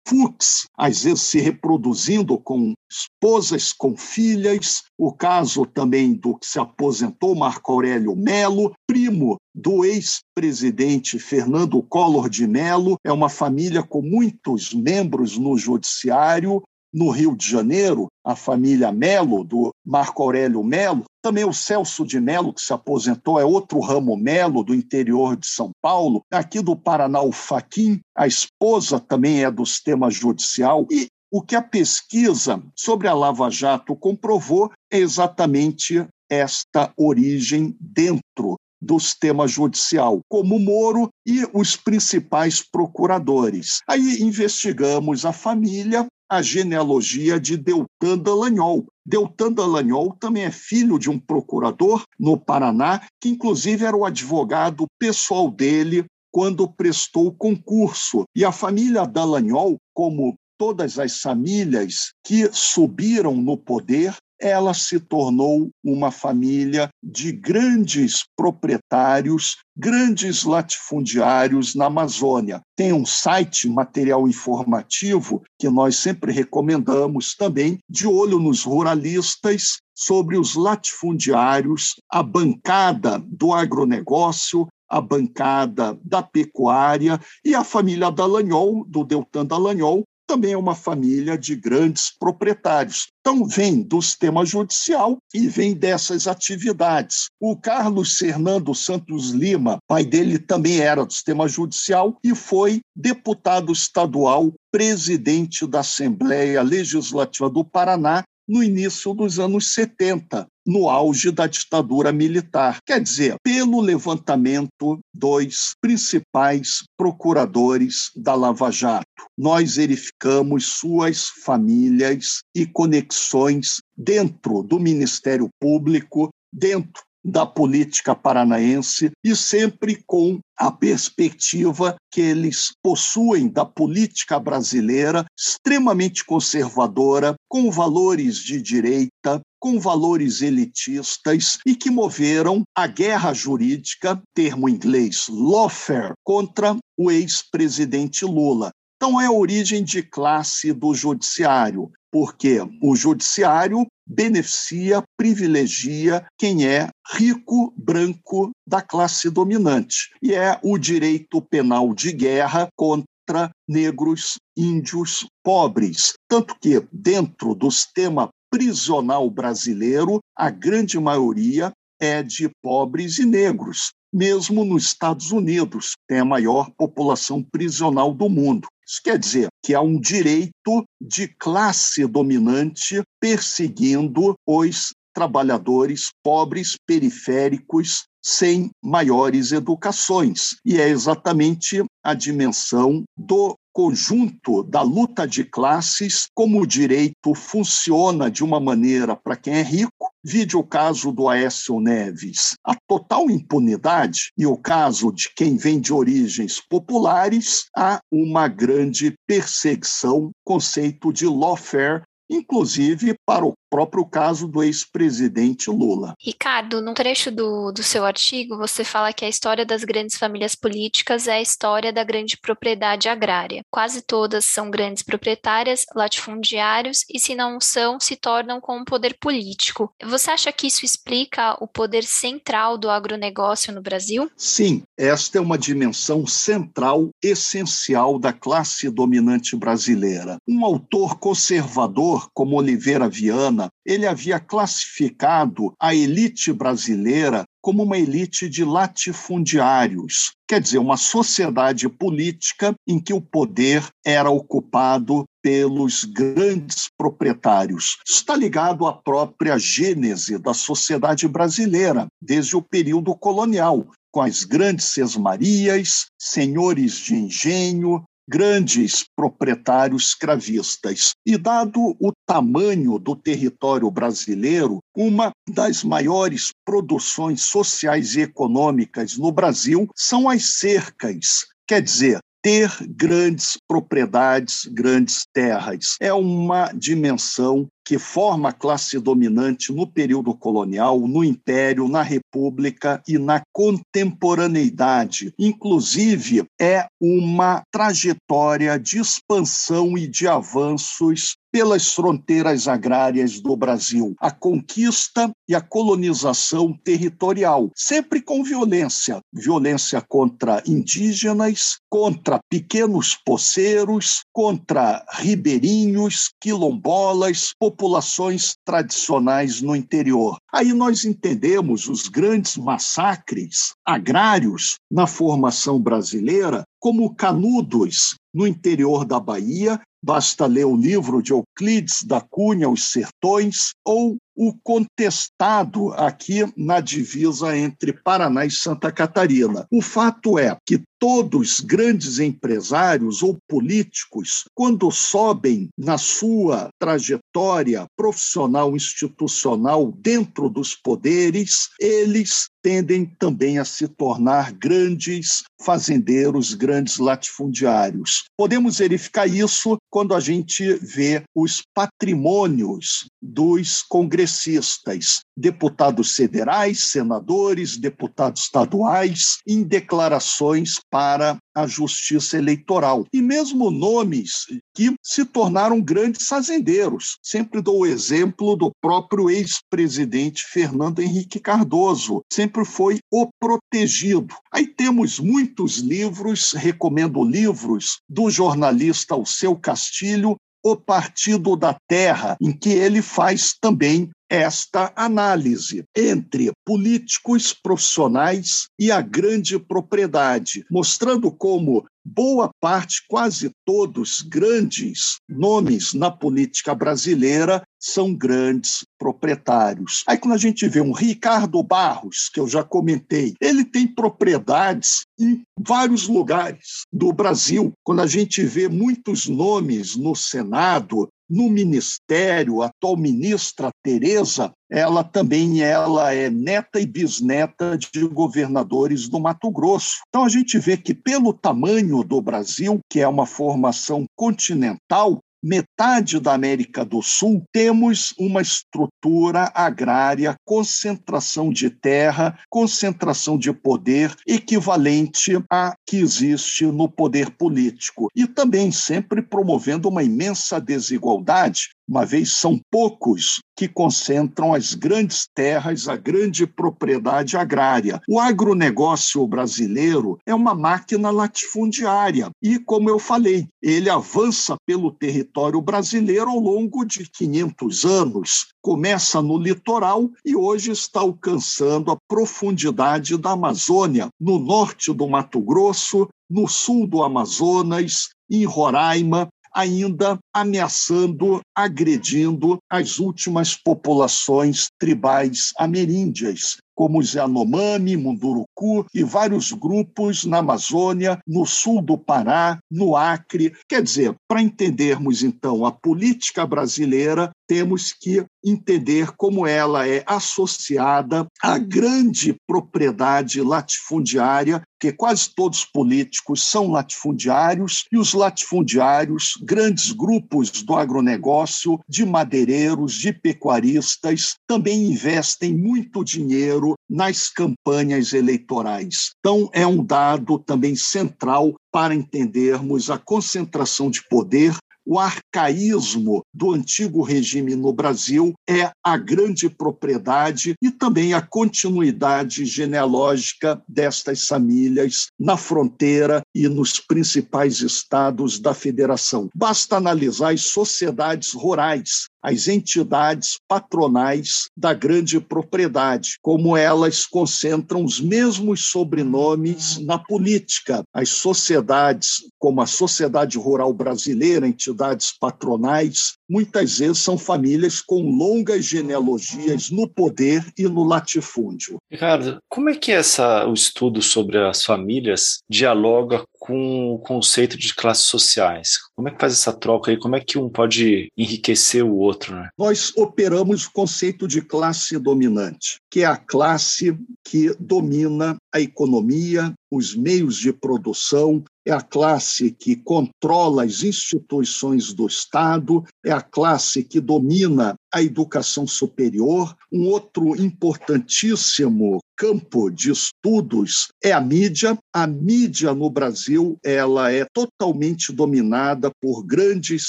Fux, às vezes se reproduzindo com esposas, com filhas, o caso também do que se aposentou Marco Aurélio Melo, primo do ex-presidente Fernando Collor de Melo, é uma família com muitos membros no judiciário, no Rio de Janeiro, a família Melo, do Marco Aurélio Melo, também o Celso de Melo, que se aposentou, é outro ramo Melo, do interior de São Paulo. Aqui do Paraná, o Faquim, a esposa também é do sistema judicial. E o que a pesquisa sobre a Lava Jato comprovou é exatamente esta origem dentro do sistema judicial, como Moro e os principais procuradores. Aí investigamos a família a genealogia de Deltan Dallagnol. Deltan Dallagnol também é filho de um procurador no Paraná, que inclusive era o advogado pessoal dele quando prestou o concurso. E a família Dallagnol, como todas as famílias que subiram no poder, ela se tornou uma família de grandes proprietários, grandes latifundiários na Amazônia. Tem um site, material informativo, que nós sempre recomendamos também, de olho nos ruralistas, sobre os latifundiários, a bancada do agronegócio, a bancada da pecuária e a família Dallagnol, do Deltan Dallagnol, também é uma família de grandes proprietários. Então, vem do sistema judicial e vem dessas atividades. O Carlos Fernando Santos Lima, pai dele também era do sistema judicial e foi deputado estadual, presidente da Assembleia Legislativa do Paraná no início dos anos 70, no auge da ditadura militar. Quer dizer, pelo levantamento dos principais procuradores da Lava Jato, nós verificamos suas famílias e conexões dentro do Ministério Público, dentro da política paranaense e sempre com a perspectiva que eles possuem da política brasileira extremamente conservadora, com valores de direita, com valores elitistas e que moveram a guerra jurídica, termo inglês lawfare, contra o ex-presidente Lula. Então, é a origem de classe do judiciário, porque o judiciário beneficia, privilegia quem é rico, branco da classe dominante. E é o direito penal de guerra contra negros, índios, pobres. Tanto que, dentro do sistema prisional brasileiro, a grande maioria é de pobres e negros, mesmo nos Estados Unidos, tem a maior população prisional do mundo. Isso quer dizer que há um direito de classe dominante perseguindo os trabalhadores pobres, periféricos, sem maiores educações. E é exatamente a dimensão do conjunto da luta de classes, como o direito funciona de uma maneira para quem é rico, vide o caso do Aécio Neves, a total impunidade, e o caso de quem vem de origens populares, há uma grande perseguição, conceito de lawfare, inclusive para o próprio caso do ex-presidente Lula. Ricardo, num trecho do, do seu artigo, você fala que a história das grandes famílias políticas é a história da grande propriedade agrária. Quase todas são grandes proprietárias, latifundiários, e se não são, se tornam com um poder político. Você acha que isso explica o poder central do agronegócio no Brasil? Sim, esta é uma dimensão central, essencial da classe dominante brasileira. Um autor conservador como Oliveira Viana ele havia classificado a elite brasileira como uma elite de latifundiários, quer dizer, uma sociedade política em que o poder era ocupado pelos grandes proprietários. Está ligado à própria gênese da sociedade brasileira, desde o período colonial, com as grandes sesmarias, senhores de engenho, grandes proprietários escravistas. E, dado o tamanho do território brasileiro, uma das maiores produções sociais e econômicas no Brasil são as cercas. Quer dizer, ter grandes propriedades, grandes terras. É uma dimensão que forma a classe dominante no período colonial, no Império, na República e na contemporaneidade. Inclusive, é uma trajetória de expansão e de avanços pelas fronteiras agrárias do Brasil, a conquista e a colonização territorial, sempre com violência, violência contra indígenas, contra pequenos poceiros, contra ribeirinhos, quilombolas, populações tradicionais no interior. Aí nós entendemos os grandes massacres agrários na formação brasileira como canudos no interior da Bahia Basta ler o livro de Euclides da Cunha, Os Sertões, ou o contestado aqui na divisa entre Paraná e Santa Catarina. O fato é que todos grandes empresários ou políticos, quando sobem na sua trajetória profissional institucional dentro dos poderes, eles tendem também a se tornar grandes fazendeiros, grandes latifundiários. Podemos verificar isso quando a gente vê os patrimônios dos congressistas, deputados federais, senadores, deputados estaduais, em declarações para a justiça eleitoral. E mesmo nomes que se tornaram grandes fazendeiros. Sempre dou o exemplo do próprio ex-presidente Fernando Henrique Cardoso, sempre foi o protegido. Aí temos muitos livros, recomendo livros do jornalista Alceu Castilho, o Partido da Terra, em que ele faz também esta análise entre políticos profissionais e a grande propriedade, mostrando como boa parte, quase todos, grandes nomes na política brasileira são grandes proprietários. Aí, quando a gente vê um Ricardo Barros, que eu já comentei, ele tem propriedades em vários lugares do Brasil. Quando a gente vê muitos nomes no Senado, no ministério, a atual ministra Tereza, ela também ela é neta e bisneta de governadores do Mato Grosso. Então a gente vê que pelo tamanho do Brasil, que é uma formação continental, metade da América do Sul, temos uma estrutura agrária, concentração de terra, concentração de poder equivalente à que existe no poder político. E também sempre promovendo uma imensa desigualdade uma vez são poucos que concentram as grandes terras, a grande propriedade agrária. O agronegócio brasileiro é uma máquina latifundiária e, como eu falei, ele avança pelo território brasileiro ao longo de 500 anos. Começa no litoral e hoje está alcançando a profundidade da Amazônia, no norte do Mato Grosso, no sul do Amazonas, em Roraima, ainda ameaçando, agredindo as últimas populações tribais ameríndias, como os Yanomami, Munduruku e vários grupos na Amazônia, no sul do Pará, no Acre. Quer dizer, para entendermos então a política brasileira, temos que entender como ela é associada à grande propriedade latifundiária, que quase todos os políticos são latifundiários, e os latifundiários, grandes grupos do agronegócio, de madeireiros, de pecuaristas, também investem muito dinheiro nas campanhas eleitorais. Então, é um dado também central para entendermos a concentração de poder o arcaísmo do antigo regime no Brasil é a grande propriedade e também a continuidade genealógica destas famílias na fronteira e nos principais estados da federação. Basta analisar as sociedades rurais as entidades patronais da grande propriedade, como elas concentram os mesmos sobrenomes na política. As sociedades, como a Sociedade Rural Brasileira, entidades patronais, muitas vezes são famílias com longas genealogias no poder e no latifúndio. Ricardo, como é que essa, o estudo sobre as famílias dialoga com o conceito de classes sociais? Como é que faz essa troca aí? Como é que um pode enriquecer o outro? Né? Nós operamos o conceito de classe dominante, que é a classe que domina a economia, os meios de produção, é a classe que controla as instituições do Estado, é a classe que domina a educação superior. Um outro importantíssimo campo de estudos é a mídia. A mídia no Brasil ela é totalmente dominada por grandes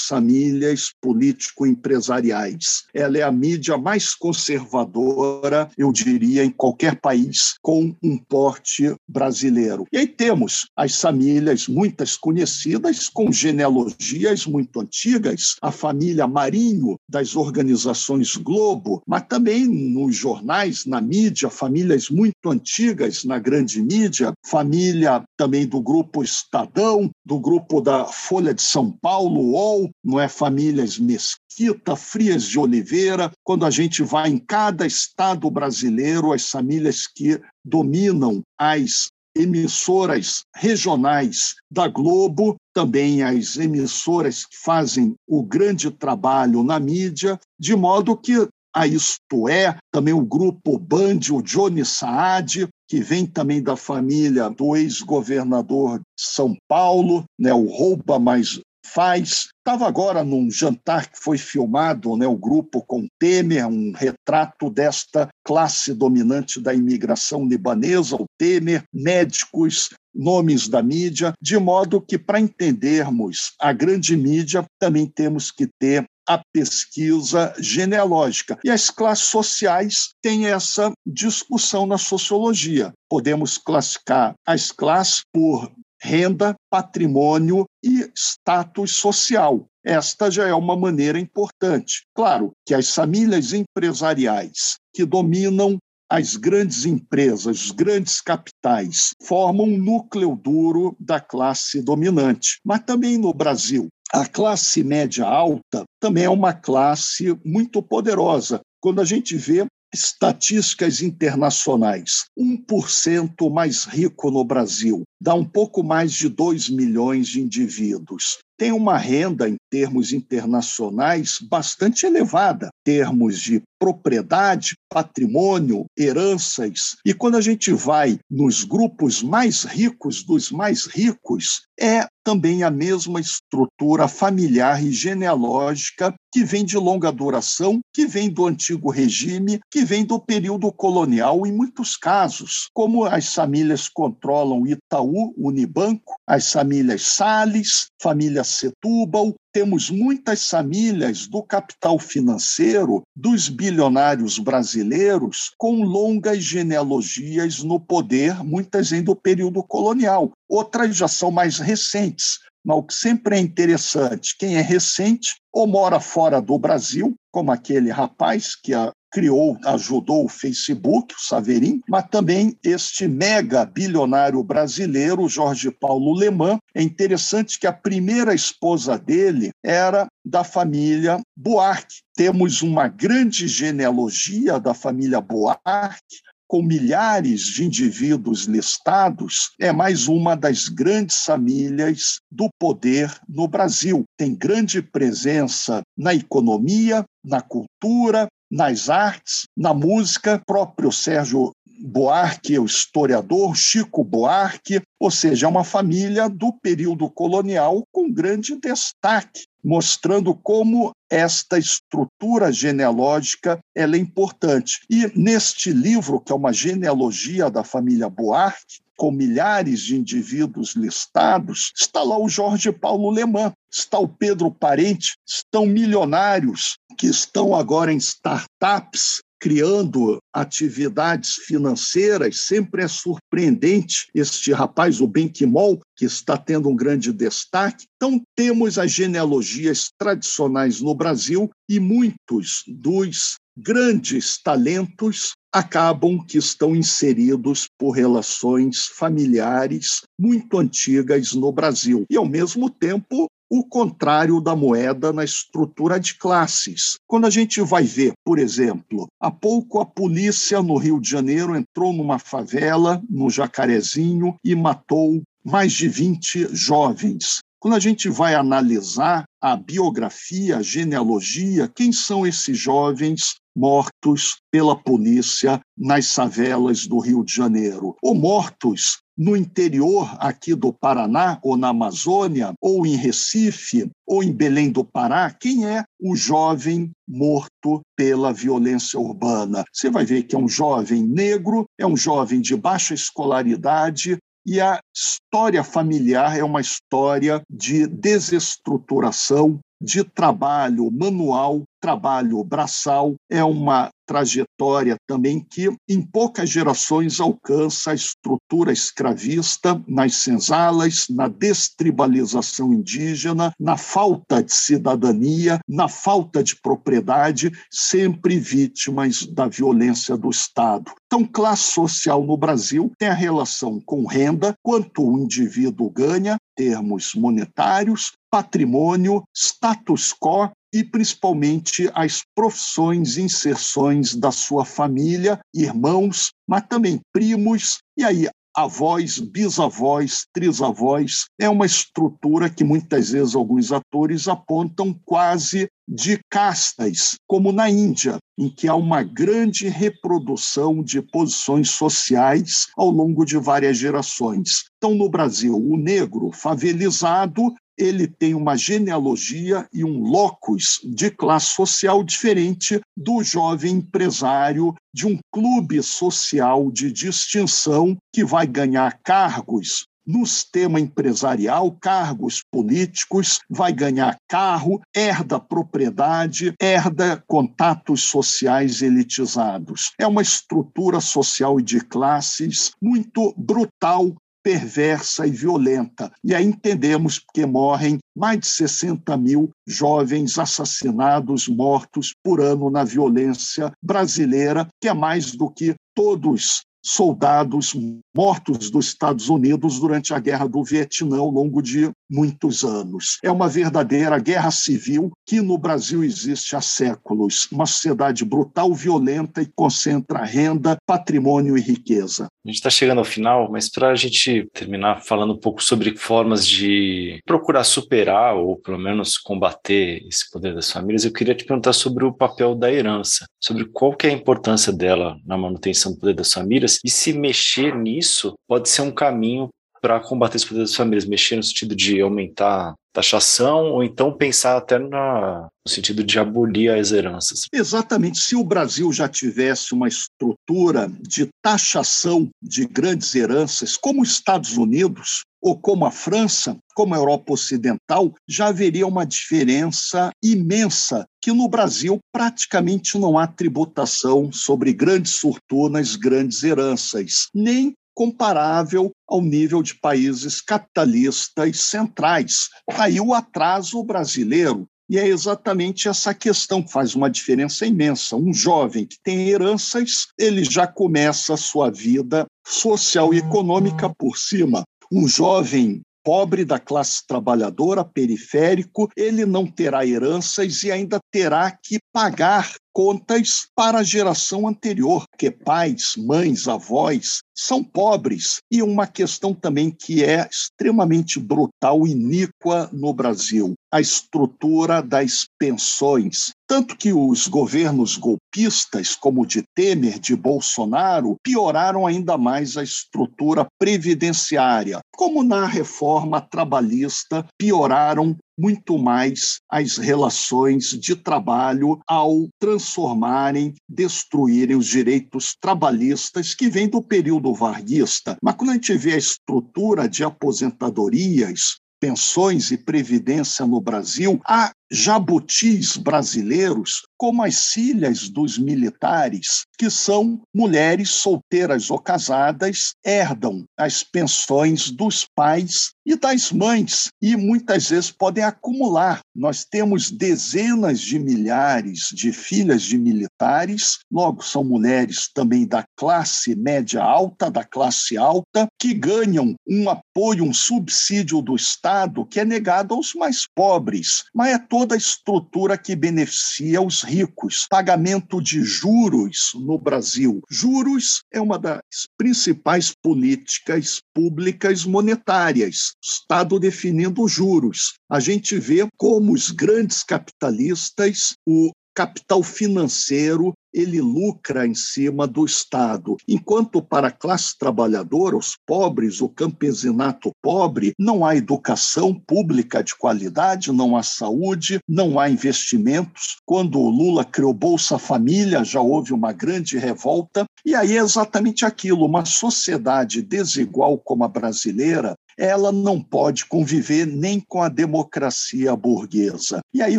famílias político-empresariais. Ela é a mídia mais conservadora, eu diria, em qualquer país com um porte brasileiro. E aí temos as famílias, muitas conhecidas, com genealogias muito antigas, a família Marinho das organizações Globo, mas também nos jornais, na mídia, famílias muito antigas na grande mídia, família também do grupo Estadão, do grupo da Folha de São Paulo, UOL, não é? Famílias Mesquita, Frias de Oliveira, quando a gente vai em cada estado brasileiro, as famílias que dominam as emissoras regionais da Globo, também as emissoras que fazem o grande trabalho na mídia, de modo que a Isto É, também o grupo Band, o Johnny Saad, que vem também da família do ex-governador de São Paulo, né, o Rouba Mais Faz. Estava agora num jantar que foi filmado, né, o grupo com Temer, um retrato desta classe dominante da imigração libanesa, o Temer, médicos, nomes da mídia, de modo que, para entendermos a grande mídia, também temos que ter a pesquisa genealógica. E as classes sociais têm essa discussão na sociologia. Podemos classificar as classes por renda, patrimônio e status social. Esta já é uma maneira importante. Claro que as famílias empresariais que dominam as grandes empresas, os grandes capitais, formam um núcleo duro da classe dominante. Mas também no Brasil, a classe média alta também é uma classe muito poderosa. Quando a gente vê estatísticas internacionais, 1% mais rico no Brasil dá um pouco mais de 2 milhões de indivíduos. Tem uma renda, em termos internacionais, bastante elevada, em termos de propriedade, patrimônio, heranças. E quando a gente vai nos grupos mais ricos dos mais ricos, é também a mesma estrutura familiar e genealógica que vem de longa duração, que vem do antigo regime, que vem do período colonial, em muitos casos, como as famílias controlam Itaú, Unibanco, as famílias Sales, família Setúbal, temos muitas famílias do capital financeiro dos bilionários brasileiros com longas genealogias no poder, muitas em do período colonial. Outras já são mais recentes, mas o que sempre é interessante, quem é recente ou mora fora do Brasil, como aquele rapaz que criou, ajudou o Facebook, o Saverin, mas também este mega bilionário brasileiro, Jorge Paulo Leman. É interessante que a primeira esposa dele era da família Buarque. Temos uma grande genealogia da família Buarque, com milhares de indivíduos listados, é mais uma das grandes famílias do poder no Brasil. Tem grande presença na economia, na cultura, nas artes, na música. Próprio Sérgio Buarque, o historiador Chico Buarque, ou seja, é uma família do período colonial com grande destaque, mostrando como esta estrutura genealógica ela é importante. E neste livro, que é uma genealogia da família Buarque, com milhares de indivíduos listados, está lá o Jorge Paulo Leman, está o Pedro Parente, estão milionários que estão agora em startups criando atividades financeiras, sempre é surpreendente este rapaz, o Benquimol, que está tendo um grande destaque. Então, temos as genealogias tradicionais no Brasil e muitos dos grandes talentos acabam que estão inseridos por relações familiares muito antigas no Brasil. E, ao mesmo tempo, o contrário da moeda na estrutura de classes. Quando a gente vai ver, por exemplo, há pouco a polícia no Rio de Janeiro entrou numa favela, no Jacarezinho, e matou mais de 20 jovens. Quando a gente vai analisar a biografia, a genealogia, quem são esses jovens mortos pela polícia nas favelas do Rio de Janeiro, ou mortos no interior aqui do Paraná, ou na Amazônia, ou em Recife, ou em Belém do Pará, quem é o jovem morto pela violência urbana? Você vai ver que é um jovem negro, é um jovem de baixa escolaridade, e a história familiar é uma história de desestruturação, de trabalho manual, trabalho braçal, é uma trajetória também que, em poucas gerações, alcança a estrutura escravista nas senzalas, na destribalização indígena, na falta de cidadania, na falta de propriedade, sempre vítimas da violência do Estado. Então, classe social no Brasil tem a relação com renda, quanto o indivíduo ganha, termos monetários, patrimônio, status quo e principalmente as profissões e inserções da sua família, irmãos, mas também primos, e aí avós, bisavós, trisavós. É uma estrutura que muitas vezes alguns atores apontam quase de castas, como na Índia, em que há uma grande reprodução de posições sociais ao longo de várias gerações. Então, no Brasil, o negro favelizado ele tem uma genealogia e um locus de classe social diferente do jovem empresário de um clube social de distinção que vai ganhar cargos no sistema empresarial, cargos políticos, vai ganhar carro, herda propriedade, herda contatos sociais elitizados. É uma estrutura social e de classes muito brutal perversa e violenta. E aí entendemos que morrem mais de 60 mil jovens assassinados, mortos por ano na violência brasileira, que é mais do que todos soldados mortos dos Estados Unidos durante a Guerra do Vietnã ao longo de muitos anos. É uma verdadeira guerra civil que no Brasil existe há séculos. Uma sociedade brutal, violenta e concentra renda, patrimônio e riqueza. A gente está chegando ao final, mas para a gente terminar falando um pouco sobre formas de procurar superar ou pelo menos combater esse poder das famílias, eu queria te perguntar sobre o papel da herança, sobre qual que é a importância dela na manutenção do poder das famílias e se mexer nisso pode ser um caminho para combater esse poder das famílias, mexer no sentido de aumentar taxação ou então pensar até na, no sentido de abolir as heranças. Exatamente. Se o Brasil já tivesse uma estrutura de taxação de grandes heranças, como os Estados Unidos, ou como a França, como a Europa Ocidental, já haveria uma diferença imensa, que no Brasil praticamente não há tributação sobre grandes fortunas, grandes heranças, nem comparável ao nível de países capitalistas centrais. Aí o atraso brasileiro. E é exatamente essa questão que faz uma diferença imensa. Um jovem que tem heranças, ele já começa a sua vida social e econômica por cima. Um jovem pobre da classe trabalhadora, periférico, ele não terá heranças e ainda terá que pagar contas para a geração anterior, que pais, mães, avós são pobres. E uma questão também que é extremamente brutal, iníqua no Brasil, a estrutura das pensões. Tanto que os governos golpistas, como o de Temer, de Bolsonaro, pioraram ainda mais a estrutura previdenciária, como na reforma trabalhista pioraram muito mais as relações de trabalho ao transformarem, destruírem os direitos trabalhistas que vêm do período varguista. Mas quando a gente vê a estrutura de aposentadorias, pensões e previdência no Brasil, há jabutis brasileiros como as filhas dos militares, que são mulheres solteiras ou casadas, herdam as pensões dos pais e das mães e muitas vezes podem acumular. Nós temos dezenas de milhares de filhas de militares, logo são mulheres também da classe média alta, da classe alta, que ganham um apoio, um subsídio do Estado que é negado aos mais pobres, mas é toda a estrutura que beneficia os ricos. Pagamento de juros no Brasil. Juros é uma das principais políticas públicas monetárias. Estado definindo juros. A gente vê como os grandes capitalistas, o capital financeiro ele lucra em cima do Estado. Enquanto para a classe trabalhadora, os pobres, o campesinato pobre, não há educação pública de qualidade, não há saúde, não há investimentos. Quando o Lula criou Bolsa Família, já houve uma grande revolta. E aí é exatamente aquilo: uma sociedade desigual como a brasileira ela não pode conviver nem com a democracia burguesa. E aí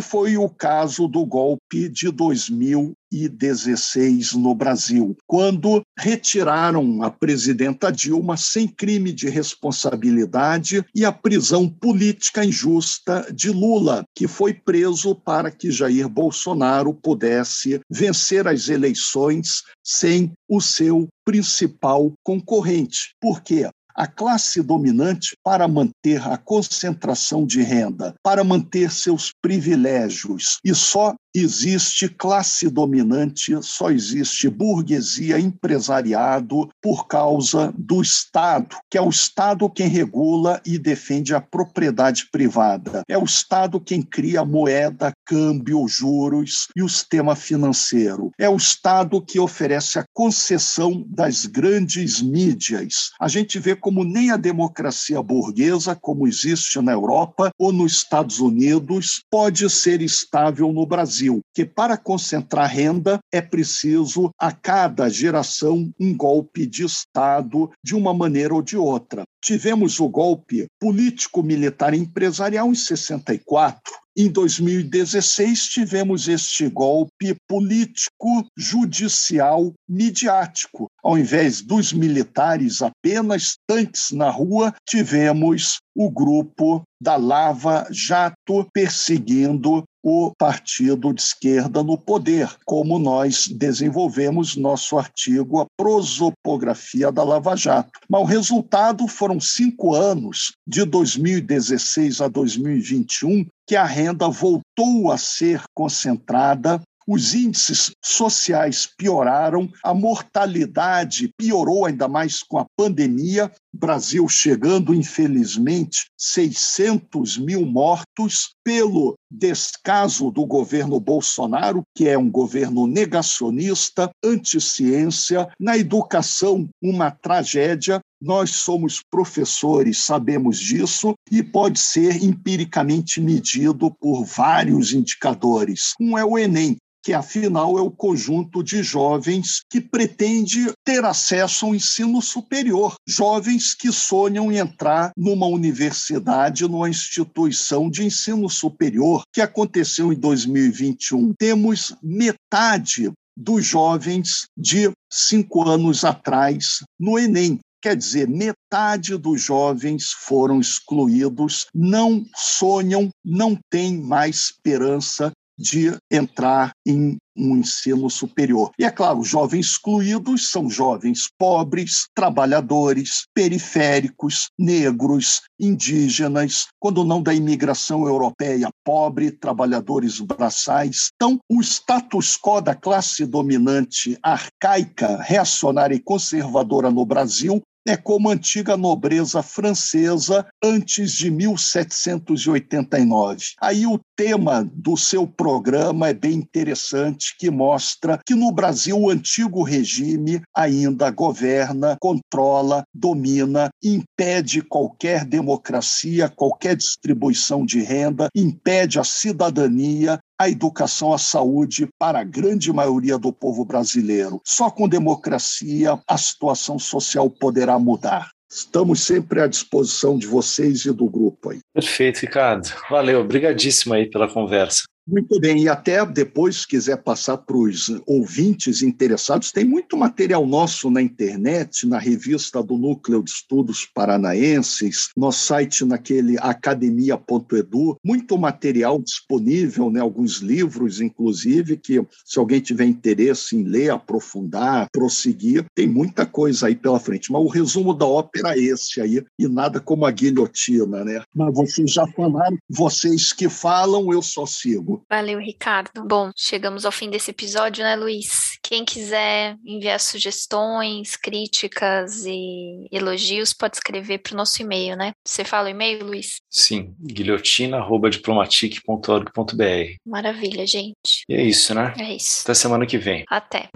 foi o caso do golpe de 2016 no Brasil, quando retiraram a presidenta Dilma sem crime de responsabilidade e a prisão política injusta de Lula, que foi preso para que Jair Bolsonaro pudesse vencer as eleições sem o seu principal concorrente. Por quê? A classe dominante para manter a concentração de renda, para manter seus privilégios. E só existe classe dominante, só existe burguesia, empresariado por causa do Estado, que é o Estado quem regula e defende a propriedade privada. É o Estado quem cria moeda, câmbio, juros e o sistema financeiro. É o Estado que oferece a concessão das grandes mídias. A gente vê como nem a democracia burguesa, como existe na Europa ou nos Estados Unidos, pode ser estável no Brasil. Brasil, que para concentrar renda é preciso a cada geração um golpe de Estado de uma maneira ou de outra. Tivemos o golpe político-militar empresarial em 64, em 2016, tivemos este golpe político-judicial midiático. Ao invés dos militares apenas tanques na rua, tivemos o grupo da Lava Jato perseguindo o partido de esquerda no poder, como nós desenvolvemos nosso artigo A Prosopografia da Lava Jato. Mas o resultado foram cinco anos, de 2016 a 2021, que a renda voltou a ser concentrada os índices sociais pioraram, a mortalidade piorou ainda mais com a pandemia, Brasil chegando, infelizmente, 600 mil mortos pelo descaso do governo Bolsonaro, que é um governo negacionista, anti-ciência, na educação, uma tragédia. Nós somos professores, sabemos disso, e pode ser empiricamente medido por vários indicadores. Um é o Enem, que afinal é o conjunto de jovens que pretende ter acesso ao ensino superior, jovens que sonham em entrar numa universidade, numa instituição de ensino superior, que aconteceu em 2021. Temos metade dos jovens de cinco anos atrás no Enem. Quer dizer, metade dos jovens foram excluídos, não sonham, não têm mais esperança de entrar em um ensino superior. E é claro, jovens excluídos são jovens pobres, trabalhadores, periféricos, negros, indígenas, quando não da imigração europeia, pobre, trabalhadores braçais. Então, o status quo da classe dominante arcaica, reacionária e conservadora no Brasil é como a antiga nobreza francesa antes de 1789. Aí o tema do seu programa é bem interessante, que mostra que no Brasil o antigo regime ainda governa, controla, domina, impede qualquer democracia, qualquer distribuição de renda, impede a cidadania, a educação, a saúde para a grande maioria do povo brasileiro. Só com democracia a situação social poderá mudar. Estamos sempre à disposição de vocês e do grupo aí. Perfeito, Ricardo. Valeu, obrigadíssimo aí pela conversa. Muito bem, e até depois, se quiser passar para os ouvintes interessados, tem muito material nosso na internet, na revista do Núcleo de Estudos Paranaenses, no site naquele academia.edu, muito material disponível, né, alguns livros, inclusive, que se alguém tiver interesse em ler, aprofundar, prosseguir, tem muita coisa aí pela frente. Mas o resumo da ópera é esse aí, e nada como a guilhotina, né? Mas vocês já falaram, vocês que falam, eu só sigo. Valeu, Ricardo. Bom, chegamos ao fim desse episódio, né, Luiz? Quem quiser enviar sugestões, críticas e elogios, pode escrever para o nosso e-mail, né? Você fala o e-mail, Luiz? Sim, guilhotina.diplomatique.org.br. Maravilha, gente. E é isso, né? É isso. Até semana que vem. Até.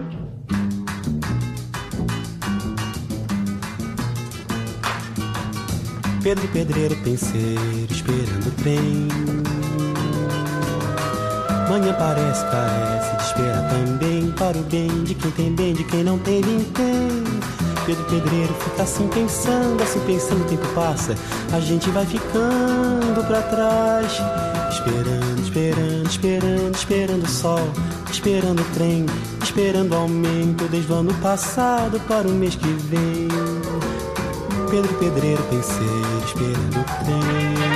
Pedro Pedreiro penseiro esperando o trem Manhã parece, parece, espera também para o bem de quem tem bem, de quem não tem vintém. Pedro Pedreiro fica assim pensando, assim pensando, o tempo passa, a gente vai ficando para trás. Esperando, esperando, esperando, esperando o sol, esperando o trem, esperando o aumento desde o passado para o mês que vem. Pedro Pedreiro penseiro, esperando o trem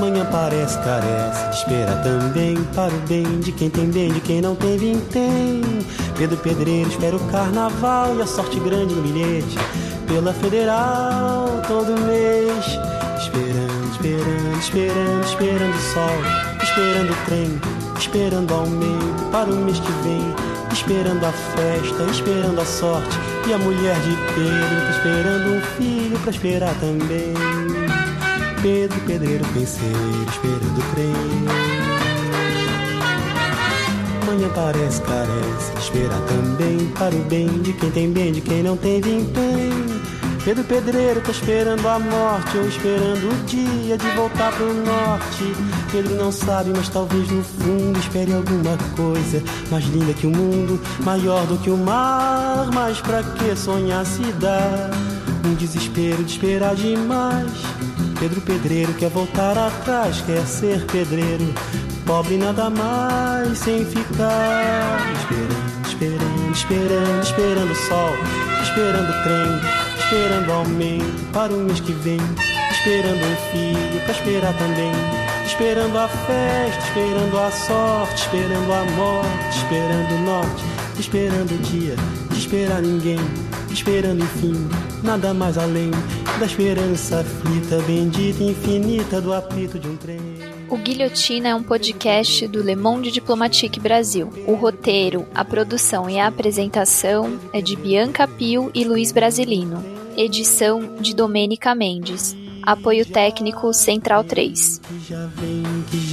manhã parece, carece, espera também para o bem de quem tem bem, de quem não tem vintém. Pedro Pedreiro espera o carnaval e a sorte grande no bilhete, pela federal todo mês. Esperando, esperando, esperando, esperando o sol, esperando o trem, esperando o aumento para o mês que vem, esperando a festa, esperando a sorte. E a mulher de Pedro esperando um filho para esperar também. Pedro, pedreiro, penseiro, esperando o trem. Manhã parece, carece, espera também para o bem de quem tem bem, de quem não tem vintém. Pedro Pedreiro tá esperando a morte ou esperando o dia de voltar pro norte. Pedro não sabe, mas talvez no fundo espere alguma coisa mais linda que o mundo, maior do que o mar. Mas pra que sonhar se dá? Um desespero de esperar demais. Pedro Pedreiro quer voltar atrás, quer ser pedreiro. Pobre nada mais sem ficar esperando, esperando, esperando, esperando o sol, esperando o trem, esperando o aumento para o mês que vem, esperando um filho para esperar também, esperando a festa, esperando a sorte, esperando a morte, esperando o norte, esperando o dia, de esperar ninguém, esperando enfim, nada mais além da esperança aflita, bendita infinita do apito de um trem. O Guilhotina é um podcast do Le Monde Diplomatique Brasil. O roteiro, a produção e a apresentação é de Bianca Pio e Luiz Brasilino. Edição de Domênica Mendes. Apoio técnico Central 3. Que